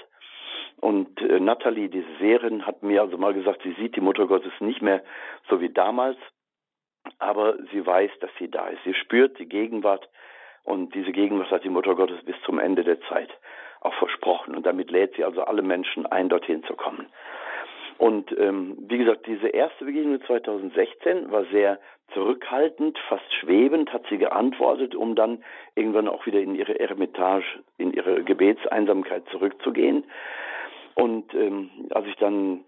Und äh, Natalie, diese Seherin, hat mir also mal gesagt, sie sieht die Mutter Gottes nicht mehr so wie damals, aber sie weiß, dass sie da ist. Sie spürt die Gegenwart und diese Gegenwart hat die Mutter Gottes bis zum Ende der Zeit auch versprochen. Und damit lädt sie also alle Menschen ein, dorthin zu kommen. Und ähm, wie gesagt, diese erste Begegnung 2016 war sehr zurückhaltend, fast schwebend, hat sie geantwortet, um dann irgendwann auch wieder in ihre Eremitage, in ihre Gebetseinsamkeit zurückzugehen. Und ähm, als ich dann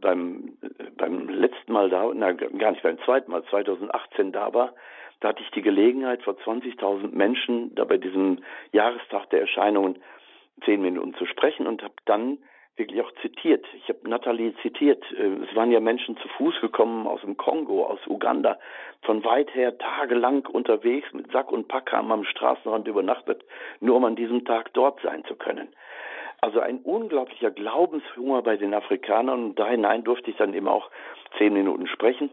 beim, beim letzten Mal da, na gar nicht beim zweiten Mal, 2018 da war, da hatte ich die Gelegenheit, vor 20.000 Menschen da bei diesem Jahrestag der Erscheinungen zehn Minuten zu sprechen und habe dann wirklich auch zitiert. Ich habe Nathalie zitiert. Äh, es waren ja Menschen zu Fuß gekommen aus dem Kongo, aus Uganda, von weit her tagelang unterwegs mit Sack und Pack haben am Straßenrand übernachtet, nur um an diesem Tag dort sein zu können. Also ein unglaublicher Glaubenshunger bei den Afrikanern und da hinein durfte ich dann eben auch zehn Minuten sprechen,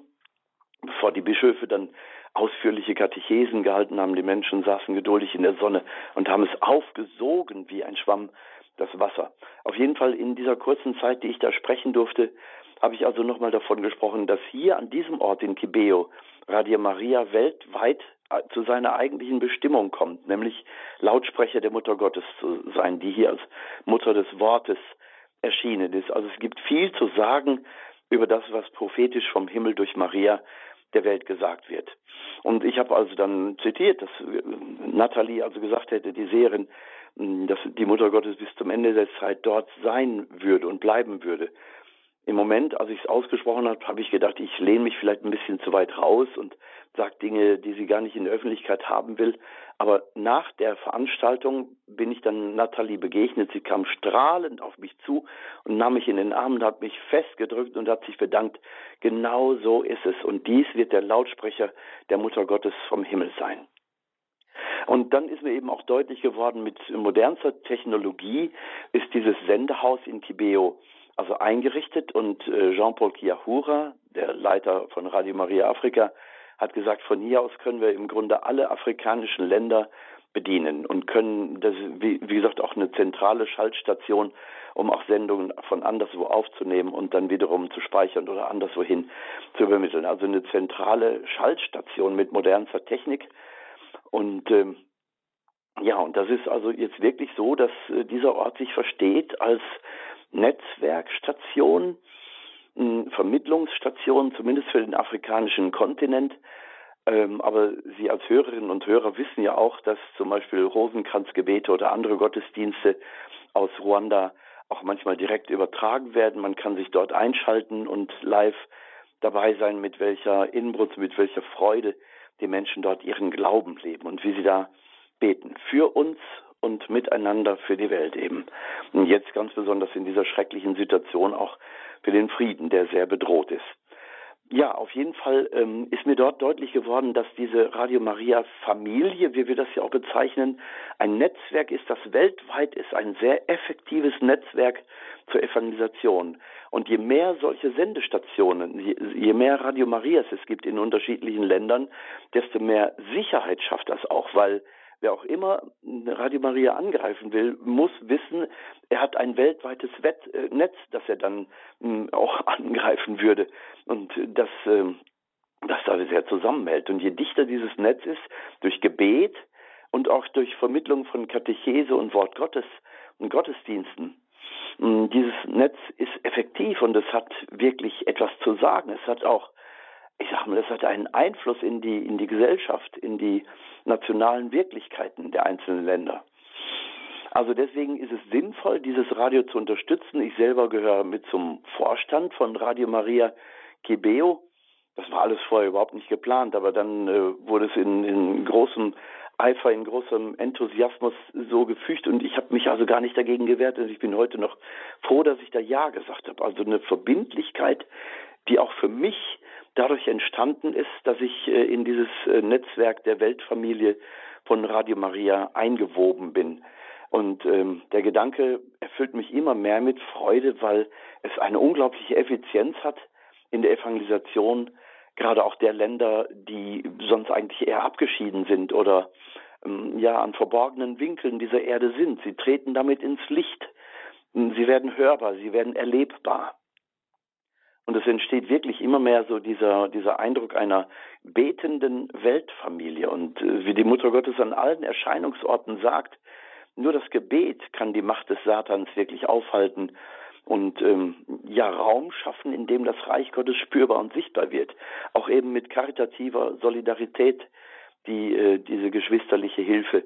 bevor die Bischöfe dann ausführliche Katechesen gehalten haben. Die Menschen saßen geduldig in der Sonne und haben es aufgesogen wie ein Schwamm das Wasser. Auf jeden Fall in dieser kurzen Zeit, die ich da sprechen durfte, habe ich also nochmal davon gesprochen, dass hier an diesem Ort in Kibeo Radio Maria weltweit zu seiner eigentlichen Bestimmung kommt, nämlich Lautsprecher der Mutter Gottes zu sein, die hier als Mutter des Wortes erschienen ist. Also es gibt viel zu sagen über das, was prophetisch vom Himmel durch Maria der Welt gesagt wird. Und ich habe also dann zitiert, dass Nathalie also gesagt hätte, die Seherin, dass die Mutter Gottes bis zum Ende der Zeit dort sein würde und bleiben würde. Im Moment, als ich es ausgesprochen habe, habe ich gedacht, ich lehne mich vielleicht ein bisschen zu weit raus und sage Dinge, die sie gar nicht in der Öffentlichkeit haben will. Aber nach der Veranstaltung bin ich dann Nathalie begegnet. Sie kam strahlend auf mich zu und nahm mich in den Arm und hat mich festgedrückt und hat sich bedankt. Genau so ist es. Und dies wird der Lautsprecher der Mutter Gottes vom Himmel sein. Und dann ist mir eben auch deutlich geworden, mit modernster Technologie ist dieses Sendehaus in Kibeo also eingerichtet und äh, Jean-Paul Kiahura, der Leiter von Radio Maria Afrika, hat gesagt, von hier aus können wir im Grunde alle afrikanischen Länder bedienen und können, das wie, gesagt auch eine zentrale Schaltstation, um auch Sendungen von anderswo aufzunehmen und dann wiederum zu speichern oder anderswohin zu übermitteln. Also eine zentrale Schaltstation mit modernster Technik. Und ähm, ja, und das ist also jetzt wirklich so, dass äh, dieser Ort sich versteht als Netzwerkstation, Vermittlungsstation, zumindest für den afrikanischen Kontinent. Ähm, aber Sie als Hörerinnen und Hörer wissen ja auch, dass zum Beispiel Rosenkranzgebete oder andere Gottesdienste aus Ruanda auch manchmal direkt übertragen werden. Man kann sich dort einschalten und live dabei sein, mit welcher Inbrunst, mit welcher Freude die Menschen dort ihren Glauben leben und wie sie da beten. Für uns und miteinander für die Welt eben. Und jetzt ganz besonders in dieser schrecklichen Situation auch für den Frieden, der sehr bedroht ist. Ja, auf jeden Fall ähm, ist mir dort deutlich geworden, dass diese Radio Maria Familie, wie wir das ja auch bezeichnen, ein Netzwerk ist, das weltweit ist, ein sehr effektives Netzwerk zur Evangelisation. Und je mehr solche Sendestationen, je, je mehr Radio Marias es gibt in unterschiedlichen Ländern, desto mehr Sicherheit schafft das auch, weil wer auch immer Radio Maria angreifen will, muss wissen, er hat ein weltweites äh, Netz, das er dann hm, auch angreifen würde und das, ähm, das da sehr zusammenhält. Und je dichter dieses Netz ist, durch Gebet und auch durch Vermittlung von Katechese und Wort Gottes und Gottesdiensten, hm, dieses Netz ist effektiv und es hat wirklich etwas zu sagen. Es hat auch ich sag mal, das hat einen Einfluss in die, in die Gesellschaft, in die nationalen Wirklichkeiten der einzelnen Länder. Also deswegen ist es sinnvoll, dieses Radio zu unterstützen. Ich selber gehöre mit zum Vorstand von Radio Maria Kibeo. Das war alles vorher überhaupt nicht geplant, aber dann äh, wurde es in, in großem Eifer, in großem Enthusiasmus so gefügt und ich habe mich also gar nicht dagegen gewehrt und ich bin heute noch froh, dass ich da Ja gesagt habe. Also eine Verbindlichkeit, die auch für mich dadurch entstanden ist, dass ich äh, in dieses äh, Netzwerk der Weltfamilie von Radio Maria eingewoben bin. Und ähm, der Gedanke erfüllt mich immer mehr mit Freude, weil es eine unglaubliche Effizienz hat in der Evangelisation, gerade auch der Länder, die sonst eigentlich eher abgeschieden sind oder ähm, ja an verborgenen Winkeln dieser Erde sind. Sie treten damit ins Licht. Sie werden hörbar, sie werden erlebbar. Und es entsteht wirklich immer mehr so dieser, dieser Eindruck einer betenden Weltfamilie. Und äh, wie die Mutter Gottes an allen Erscheinungsorten sagt, nur das Gebet kann die Macht des Satans wirklich aufhalten und ähm, ja Raum schaffen, in dem das Reich Gottes spürbar und sichtbar wird. Auch eben mit karitativer Solidarität, die äh, diese geschwisterliche Hilfe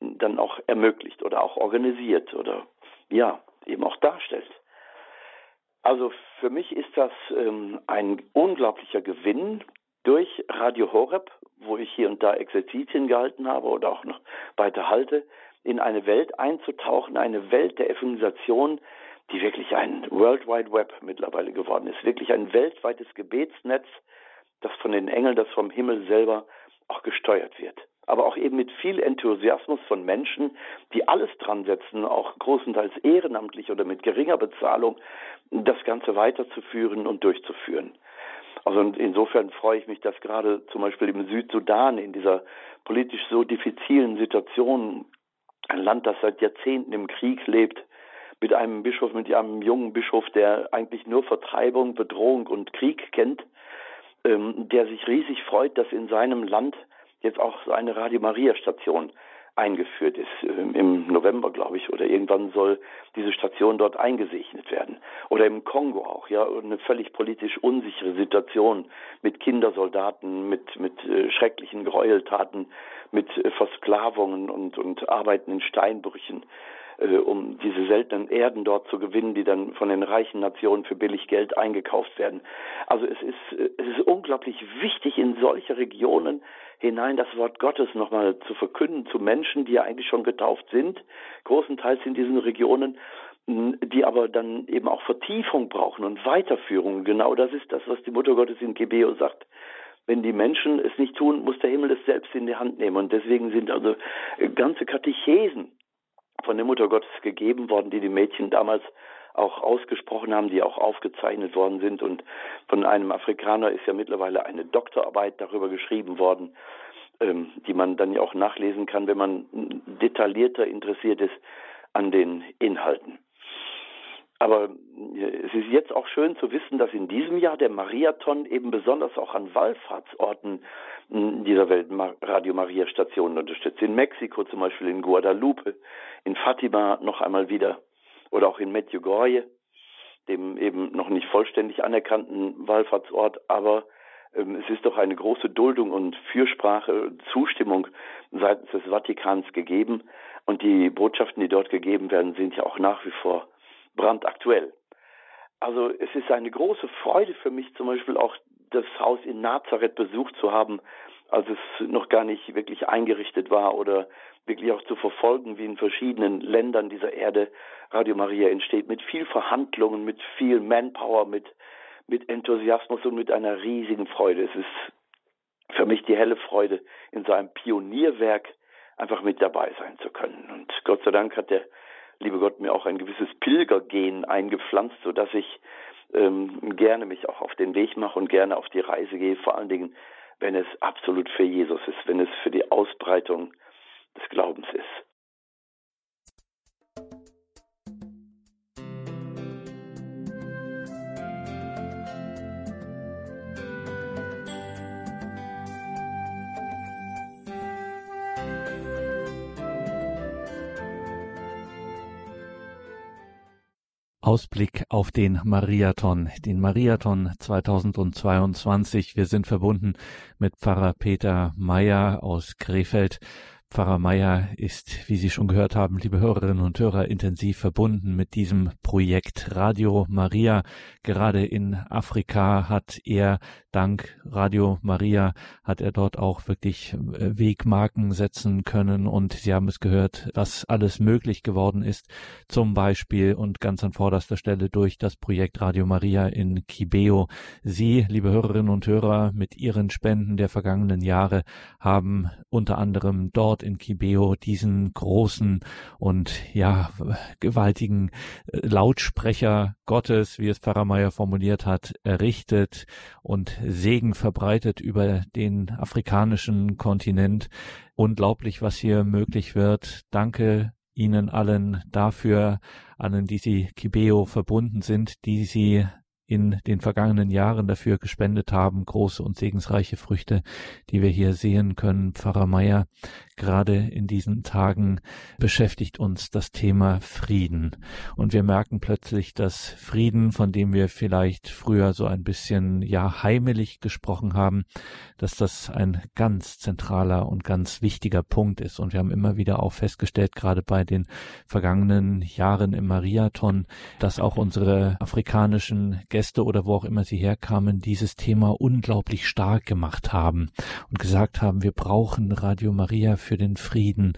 dann auch ermöglicht oder auch organisiert oder ja eben auch darstellt. Also für mich ist das ähm, ein unglaublicher Gewinn durch Radio Horeb, wo ich hier und da Exerzitien gehalten habe oder auch noch weiter halte, in eine Welt einzutauchen, eine Welt der Evangelisation, die wirklich ein World Wide Web mittlerweile geworden ist, wirklich ein weltweites Gebetsnetz, das von den Engeln, das vom Himmel selber auch gesteuert wird aber auch eben mit viel Enthusiasmus von Menschen, die alles dran setzen, auch großenteils ehrenamtlich oder mit geringer Bezahlung, das Ganze weiterzuführen und durchzuführen. Also insofern freue ich mich, dass gerade zum Beispiel im Südsudan in dieser politisch so diffizilen Situation, ein Land, das seit Jahrzehnten im Krieg lebt, mit einem Bischof, mit einem jungen Bischof, der eigentlich nur Vertreibung, Bedrohung und Krieg kennt, ähm, der sich riesig freut, dass in seinem Land jetzt auch so eine Radio Maria Station eingeführt ist. Ähm, Im November, glaube ich, oder irgendwann soll diese Station dort eingesegnet werden. Oder im Kongo auch, ja, eine völlig politisch unsichere Situation mit Kindersoldaten, mit, mit äh, schrecklichen Gräueltaten, mit äh, Versklavungen und, und Arbeiten in Steinbrüchen äh, um diese seltenen Erden dort zu gewinnen, die dann von den reichen Nationen für billig Geld eingekauft werden. Also es ist, äh, es ist unglaublich wichtig, in solche Regionen hinein das Wort Gottes nochmal zu verkünden zu Menschen, die ja eigentlich schon getauft sind, großenteils in diesen Regionen, die aber dann eben auch Vertiefung brauchen und Weiterführung. Genau das ist das, was die Mutter Gottes in Gebeo sagt. Wenn die Menschen es nicht tun, muss der Himmel es selbst in die Hand nehmen. Und deswegen sind also ganze Katechesen von der Mutter Gottes gegeben worden, die die Mädchen damals auch ausgesprochen haben, die auch aufgezeichnet worden sind. Und von einem Afrikaner ist ja mittlerweile eine Doktorarbeit darüber geschrieben worden, ähm, die man dann ja auch nachlesen kann, wenn man detaillierter interessiert ist an den Inhalten. Aber äh, es ist jetzt auch schön zu wissen, dass in diesem Jahr der Mariathon eben besonders auch an Wallfahrtsorten dieser Welt Radio Maria Stationen unterstützt. In Mexiko zum Beispiel, in Guadalupe, in Fatima noch einmal wieder oder auch in Medjugorje, dem eben noch nicht vollständig anerkannten Wallfahrtsort, aber ähm, es ist doch eine große Duldung und Fürsprache, Zustimmung seitens des Vatikans gegeben und die Botschaften, die dort gegeben werden, sind ja auch nach wie vor brandaktuell. Also es ist eine große Freude für mich zum Beispiel auch das Haus in Nazareth besucht zu haben, als es noch gar nicht wirklich eingerichtet war oder wirklich auch zu verfolgen, wie in verschiedenen Ländern dieser Erde Radio Maria entsteht, mit viel Verhandlungen, mit viel Manpower, mit, mit Enthusiasmus und mit einer riesigen Freude. Es ist für mich die helle Freude, in so einem Pionierwerk einfach mit dabei sein zu können. Und Gott sei Dank hat der liebe Gott mir auch ein gewisses Pilgergehen eingepflanzt, sodass ich ähm, gerne mich auch auf den Weg mache und gerne auf die Reise gehe, vor allen Dingen, wenn es absolut für Jesus ist, wenn es für die Ausbreitung des Glaubens ist. Ausblick auf den Mariathon, den Mariathon 2022. Wir sind verbunden mit Pfarrer Peter Meyer aus Krefeld. Pfarrer Meier ist, wie Sie schon gehört haben, liebe Hörerinnen und Hörer, intensiv verbunden mit diesem Projekt Radio Maria. Gerade in Afrika hat er dank Radio Maria hat er dort auch wirklich äh, Wegmarken setzen können und Sie haben es gehört, was alles möglich geworden ist. Zum Beispiel und ganz an vorderster Stelle durch das Projekt Radio Maria in Kibeo. Sie, liebe Hörerinnen und Hörer, mit Ihren Spenden der vergangenen Jahre haben unter anderem dort dort in Kibeo diesen großen und ja gewaltigen äh, Lautsprecher Gottes, wie es Pfarrer formuliert hat, errichtet und Segen verbreitet über den afrikanischen Kontinent. Unglaublich, was hier möglich wird. Danke Ihnen allen dafür, allen, die Sie Kibeo verbunden sind, die Sie in den vergangenen Jahren dafür gespendet haben, große und segensreiche Früchte, die wir hier sehen können. Pfarrer Meier, gerade in diesen Tagen beschäftigt uns das Thema Frieden. Und wir merken plötzlich, dass Frieden, von dem wir vielleicht früher so ein bisschen, ja, heimelig gesprochen haben, dass das ein ganz zentraler und ganz wichtiger Punkt ist. Und wir haben immer wieder auch festgestellt, gerade bei den vergangenen Jahren im Mariathon, dass auch unsere afrikanischen Gäste oder wo auch immer sie herkamen, dieses Thema unglaublich stark gemacht haben und gesagt haben, wir brauchen Radio Maria für den Frieden.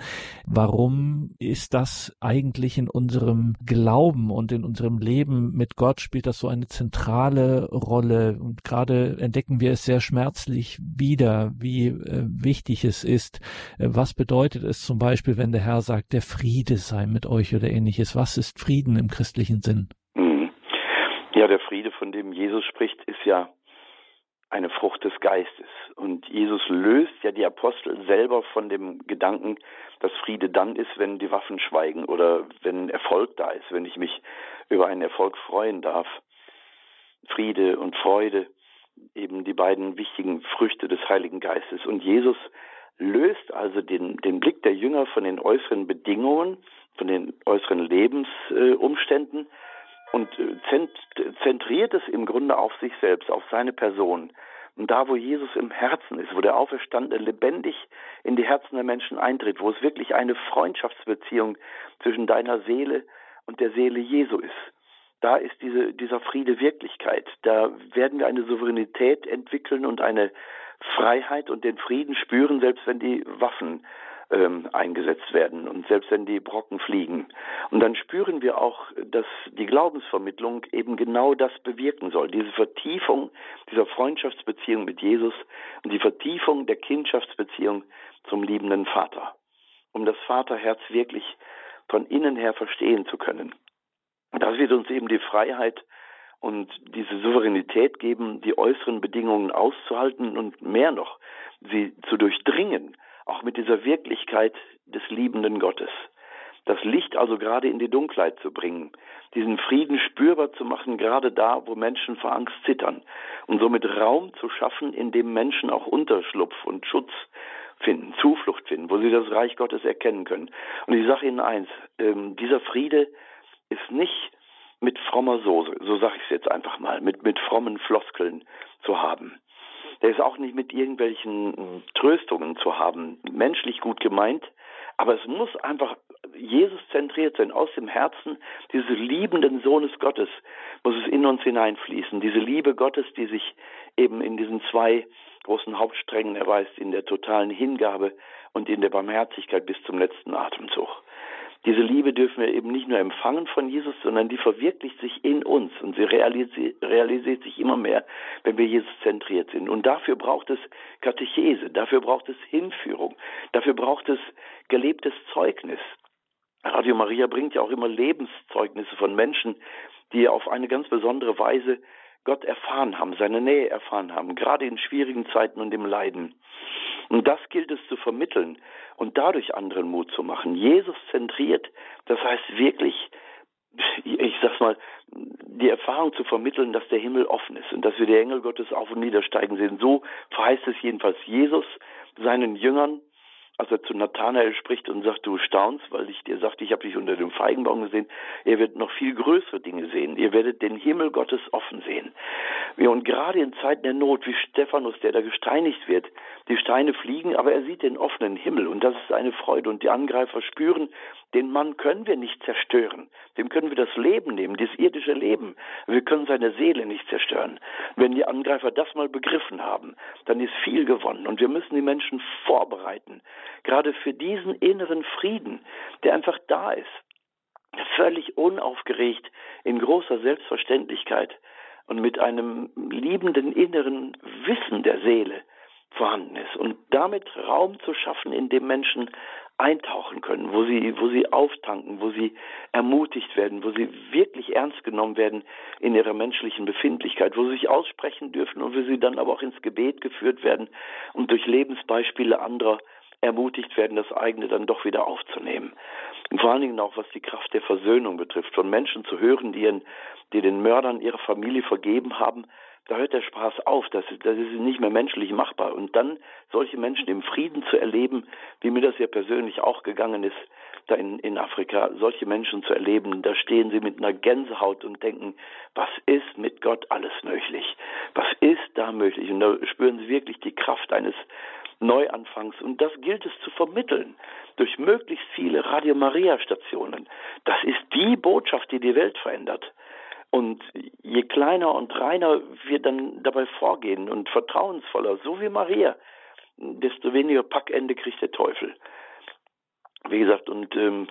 Warum ist das eigentlich in unserem Glauben und in unserem Leben mit Gott spielt das so eine zentrale Rolle und gerade entdecken wir es sehr schmerzlich wieder, wie äh, wichtig es ist. Äh, was bedeutet es zum Beispiel, wenn der Herr sagt, der Friede sei mit euch oder ähnliches? Was ist Frieden im christlichen Sinn? Von dem Jesus spricht, ist ja eine Frucht des Geistes. Und Jesus löst ja die Apostel selber von dem Gedanken, dass Friede dann ist, wenn die Waffen schweigen oder wenn Erfolg da ist, wenn ich mich über einen Erfolg freuen darf. Friede und Freude, eben die beiden wichtigen Früchte des Heiligen Geistes. Und Jesus löst also den, den Blick der Jünger von den äußeren Bedingungen, von den äußeren Lebensumständen äh, und äh, zentriert es im Grunde auf sich selbst, auf seine Person. Und da, wo Jesus im Herzen ist, wo der Auferstandene lebendig in die Herzen der Menschen eintritt, wo es wirklich eine Freundschaftsbeziehung zwischen deiner Seele und der Seele Jesu ist, da ist diese, dieser Friede Wirklichkeit. Da werden wir eine Souveränität entwickeln und eine Freiheit und den Frieden spüren, selbst wenn die Waffen ähm, eingesetzt werden und selbst wenn die Brocken fliegen. Und dann spüren wir auch, dass die Glaubensvermittlung eben genau das bewirken soll, diese Vertiefung dieser Freundschaftsbeziehung mit Jesus und die Vertiefung der Kindschaftsbeziehung zum liebenden Vater, um das Vaterherz wirklich von innen her verstehen zu können. Das wird uns eben die Freiheit und diese Souveränität geben, die äußeren Bedingungen auszuhalten und mehr noch, sie zu durchdringen auch mit dieser Wirklichkeit des liebenden Gottes. Das Licht also gerade in die Dunkelheit zu bringen, diesen Frieden spürbar zu machen, gerade da, wo Menschen vor Angst zittern und somit Raum zu schaffen, in dem Menschen auch Unterschlupf und Schutz finden, Zuflucht finden, wo sie das Reich Gottes erkennen können. Und ich sage Ihnen eins, ähm, dieser Friede ist nicht mit frommer Soße, so sage ich es jetzt einfach mal, mit, mit frommen Floskeln zu haben. Der ist auch nicht mit irgendwelchen Tröstungen zu haben, menschlich gut gemeint, aber es muss einfach Jesus zentriert sein. Aus dem Herzen dieses liebenden Sohnes Gottes muss es in uns hineinfließen. Diese Liebe Gottes, die sich eben in diesen zwei großen Hauptsträngen erweist, in der totalen Hingabe und in der Barmherzigkeit bis zum letzten Atemzug. Diese Liebe dürfen wir eben nicht nur empfangen von Jesus, sondern die verwirklicht sich in uns und sie realisiert, realisiert sich immer mehr, wenn wir Jesus zentriert sind. Und dafür braucht es Katechese, dafür braucht es Hinführung, dafür braucht es gelebtes Zeugnis. Radio Maria bringt ja auch immer Lebenszeugnisse von Menschen, die auf eine ganz besondere Weise Gott erfahren haben, seine Nähe erfahren haben, gerade in schwierigen Zeiten und im Leiden. Und das gilt es zu vermitteln und dadurch anderen Mut zu machen. Jesus zentriert, das heißt wirklich, ich sag's mal, die Erfahrung zu vermitteln, dass der Himmel offen ist und dass wir die Engel Gottes auf und niedersteigen sehen. So verheißt es jedenfalls Jesus seinen Jüngern als er zu Nathanael spricht und sagt, du staunst, weil ich dir sagte, ich habe dich unter dem Feigenbaum gesehen, ihr werdet noch viel größere Dinge sehen. Ihr werdet den Himmel Gottes offen sehen. Und gerade in Zeiten der Not, wie Stephanus, der da gesteinigt wird, die Steine fliegen, aber er sieht den offenen Himmel und das ist eine Freude. Und die Angreifer spüren, den Mann können wir nicht zerstören. Dem können wir das Leben nehmen, das irdische Leben. Wir können seine Seele nicht zerstören. Wenn die Angreifer das mal begriffen haben, dann ist viel gewonnen. Und wir müssen die Menschen vorbereiten, gerade für diesen inneren Frieden, der einfach da ist. Völlig unaufgeregt, in großer Selbstverständlichkeit und mit einem liebenden inneren Wissen der Seele vorhanden ist und damit Raum zu schaffen, in dem Menschen eintauchen können, wo sie, wo sie auftanken, wo sie ermutigt werden, wo sie wirklich ernst genommen werden in ihrer menschlichen Befindlichkeit, wo sie sich aussprechen dürfen und wo sie dann aber auch ins Gebet geführt werden und durch Lebensbeispiele anderer ermutigt werden, das eigene dann doch wieder aufzunehmen. Und vor allen Dingen auch, was die Kraft der Versöhnung betrifft, von Menschen zu hören, die, ihren, die den Mördern ihrer Familie vergeben haben, da hört der Spaß auf, das, das ist nicht mehr menschlich machbar. Und dann solche Menschen im Frieden zu erleben, wie mir das ja persönlich auch gegangen ist, da in, in Afrika, solche Menschen zu erleben, da stehen sie mit einer Gänsehaut und denken, was ist mit Gott alles möglich? Was ist da möglich? Und da spüren sie wirklich die Kraft eines Neuanfangs. Und das gilt es zu vermitteln durch möglichst viele Radio Maria Stationen. Das ist die Botschaft, die die Welt verändert. Und je kleiner und reiner wir dann dabei vorgehen und vertrauensvoller, so wie Maria, desto weniger Packende kriegt der Teufel. Wie gesagt, und ähm,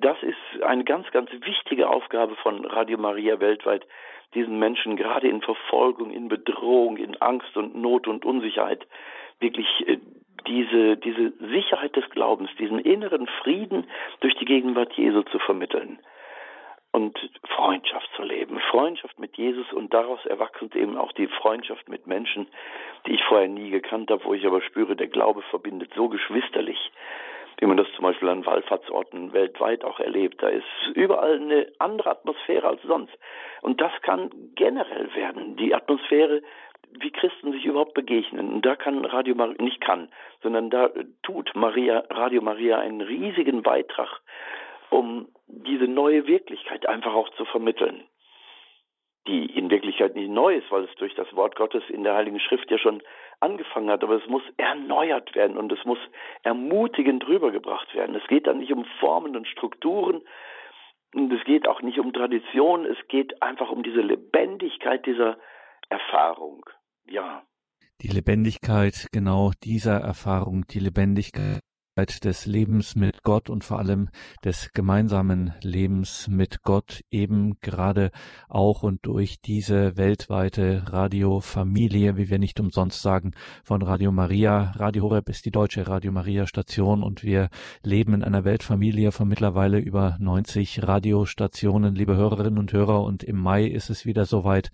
das ist eine ganz, ganz wichtige Aufgabe von Radio Maria weltweit, diesen Menschen gerade in Verfolgung, in Bedrohung, in Angst und Not und Unsicherheit wirklich äh, diese, diese Sicherheit des Glaubens, diesen inneren Frieden durch die Gegenwart Jesu zu vermitteln und Freundschaft zu leben. Freundschaft mit Jesus und daraus erwachsend eben auch die Freundschaft mit Menschen, die ich vorher nie gekannt habe, wo ich aber spüre, der Glaube verbindet so geschwisterlich, wie man das zum Beispiel an Wallfahrtsorten weltweit auch erlebt. Da ist überall eine andere Atmosphäre als sonst. Und das kann generell werden. Die Atmosphäre, wie Christen sich überhaupt begegnen. Und da kann Radio Maria, nicht kann, sondern da tut Maria, Radio Maria einen riesigen Beitrag um diese neue Wirklichkeit einfach auch zu vermitteln, die in Wirklichkeit nicht neu ist, weil es durch das Wort Gottes in der Heiligen Schrift ja schon angefangen hat, aber es muss erneuert werden und es muss ermutigend rübergebracht werden. Es geht dann nicht um Formen und Strukturen und es geht auch nicht um Tradition, es geht einfach um diese Lebendigkeit dieser Erfahrung. Ja. Die Lebendigkeit genau dieser Erfahrung, die Lebendigkeit des Lebens mit Gott und vor allem des gemeinsamen Lebens mit Gott eben gerade auch und durch diese weltweite Radiofamilie, wie wir nicht umsonst sagen, von Radio Maria. Radio Horeb ist die deutsche Radio Maria Station und wir leben in einer Weltfamilie von mittlerweile über 90 Radiostationen, liebe Hörerinnen und Hörer. Und im Mai ist es wieder soweit.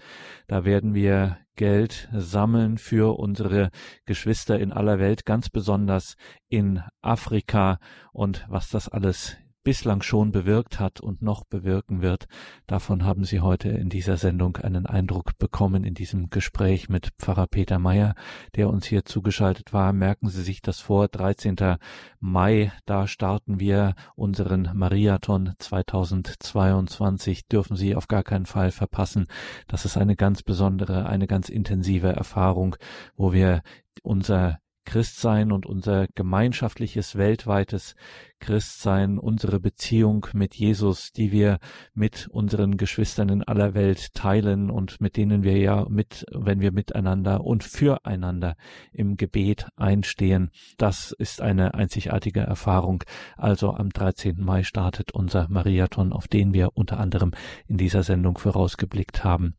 Da werden wir Geld sammeln für unsere Geschwister in aller Welt, ganz besonders in Afrika. Und was das alles bislang schon bewirkt hat und noch bewirken wird. Davon haben Sie heute in dieser Sendung einen Eindruck bekommen in diesem Gespräch mit Pfarrer Peter Meyer, der uns hier zugeschaltet war. Merken Sie sich das vor, 13. Mai, da starten wir unseren Mariathon 2022. Dürfen Sie auf gar keinen Fall verpassen. Das ist eine ganz besondere, eine ganz intensive Erfahrung, wo wir unser Christsein und unser gemeinschaftliches weltweites Christsein, unsere Beziehung mit Jesus, die wir mit unseren Geschwistern in aller Welt teilen und mit denen wir ja mit, wenn wir miteinander und füreinander im Gebet einstehen. Das ist eine einzigartige Erfahrung. Also am 13. Mai startet unser Mariathon, auf den wir unter anderem in dieser Sendung vorausgeblickt haben.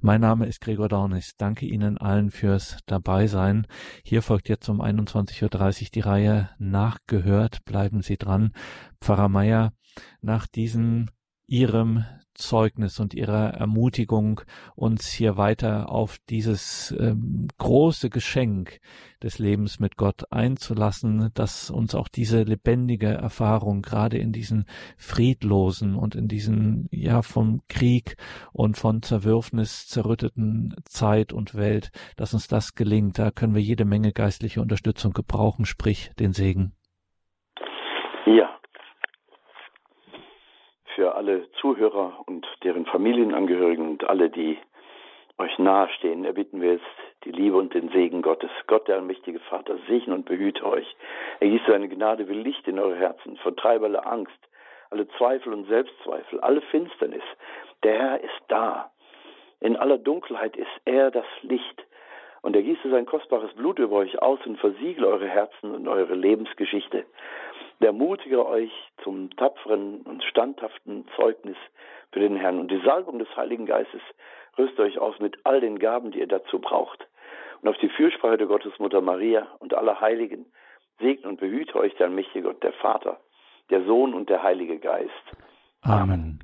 Mein Name ist Gregor Dornis. Danke Ihnen allen fürs Dabeisein. Hier folgt jetzt um 21.30 Uhr die Reihe Nachgehört. Bleiben Sie dran. Pfarrer Meier, nach diesem Ihrem Zeugnis und ihrer Ermutigung, uns hier weiter auf dieses ähm, große Geschenk des Lebens mit Gott einzulassen, dass uns auch diese lebendige Erfahrung gerade in diesen friedlosen und in diesen ja vom Krieg und von Zerwürfnis zerrütteten Zeit und Welt, dass uns das gelingt. Da können wir jede Menge geistliche Unterstützung gebrauchen, sprich den Segen. Ja, für alle Zuhörer und deren Familienangehörigen und alle, die euch nahestehen, erbitten wir jetzt die Liebe und den Segen Gottes. Gott, der allmächtige Vater, segne und behüte euch. Er gieße seine Gnade wie Licht in eure Herzen, vertreibe alle Angst, alle Zweifel und Selbstzweifel, alle Finsternis. Der Herr ist da. In aller Dunkelheit ist er das Licht. Und er gieße sein kostbares Blut über euch aus und versiegle eure Herzen und eure Lebensgeschichte der ermutige euch zum tapferen und standhaften Zeugnis für den Herrn. Und die Salbung des Heiligen Geistes rüstet euch aus mit all den Gaben, die ihr dazu braucht. Und auf die Fürsprache der Gottesmutter Maria und aller Heiligen segne und behüte euch der allmächtige Gott, der Vater, der Sohn und der Heilige Geist. Amen.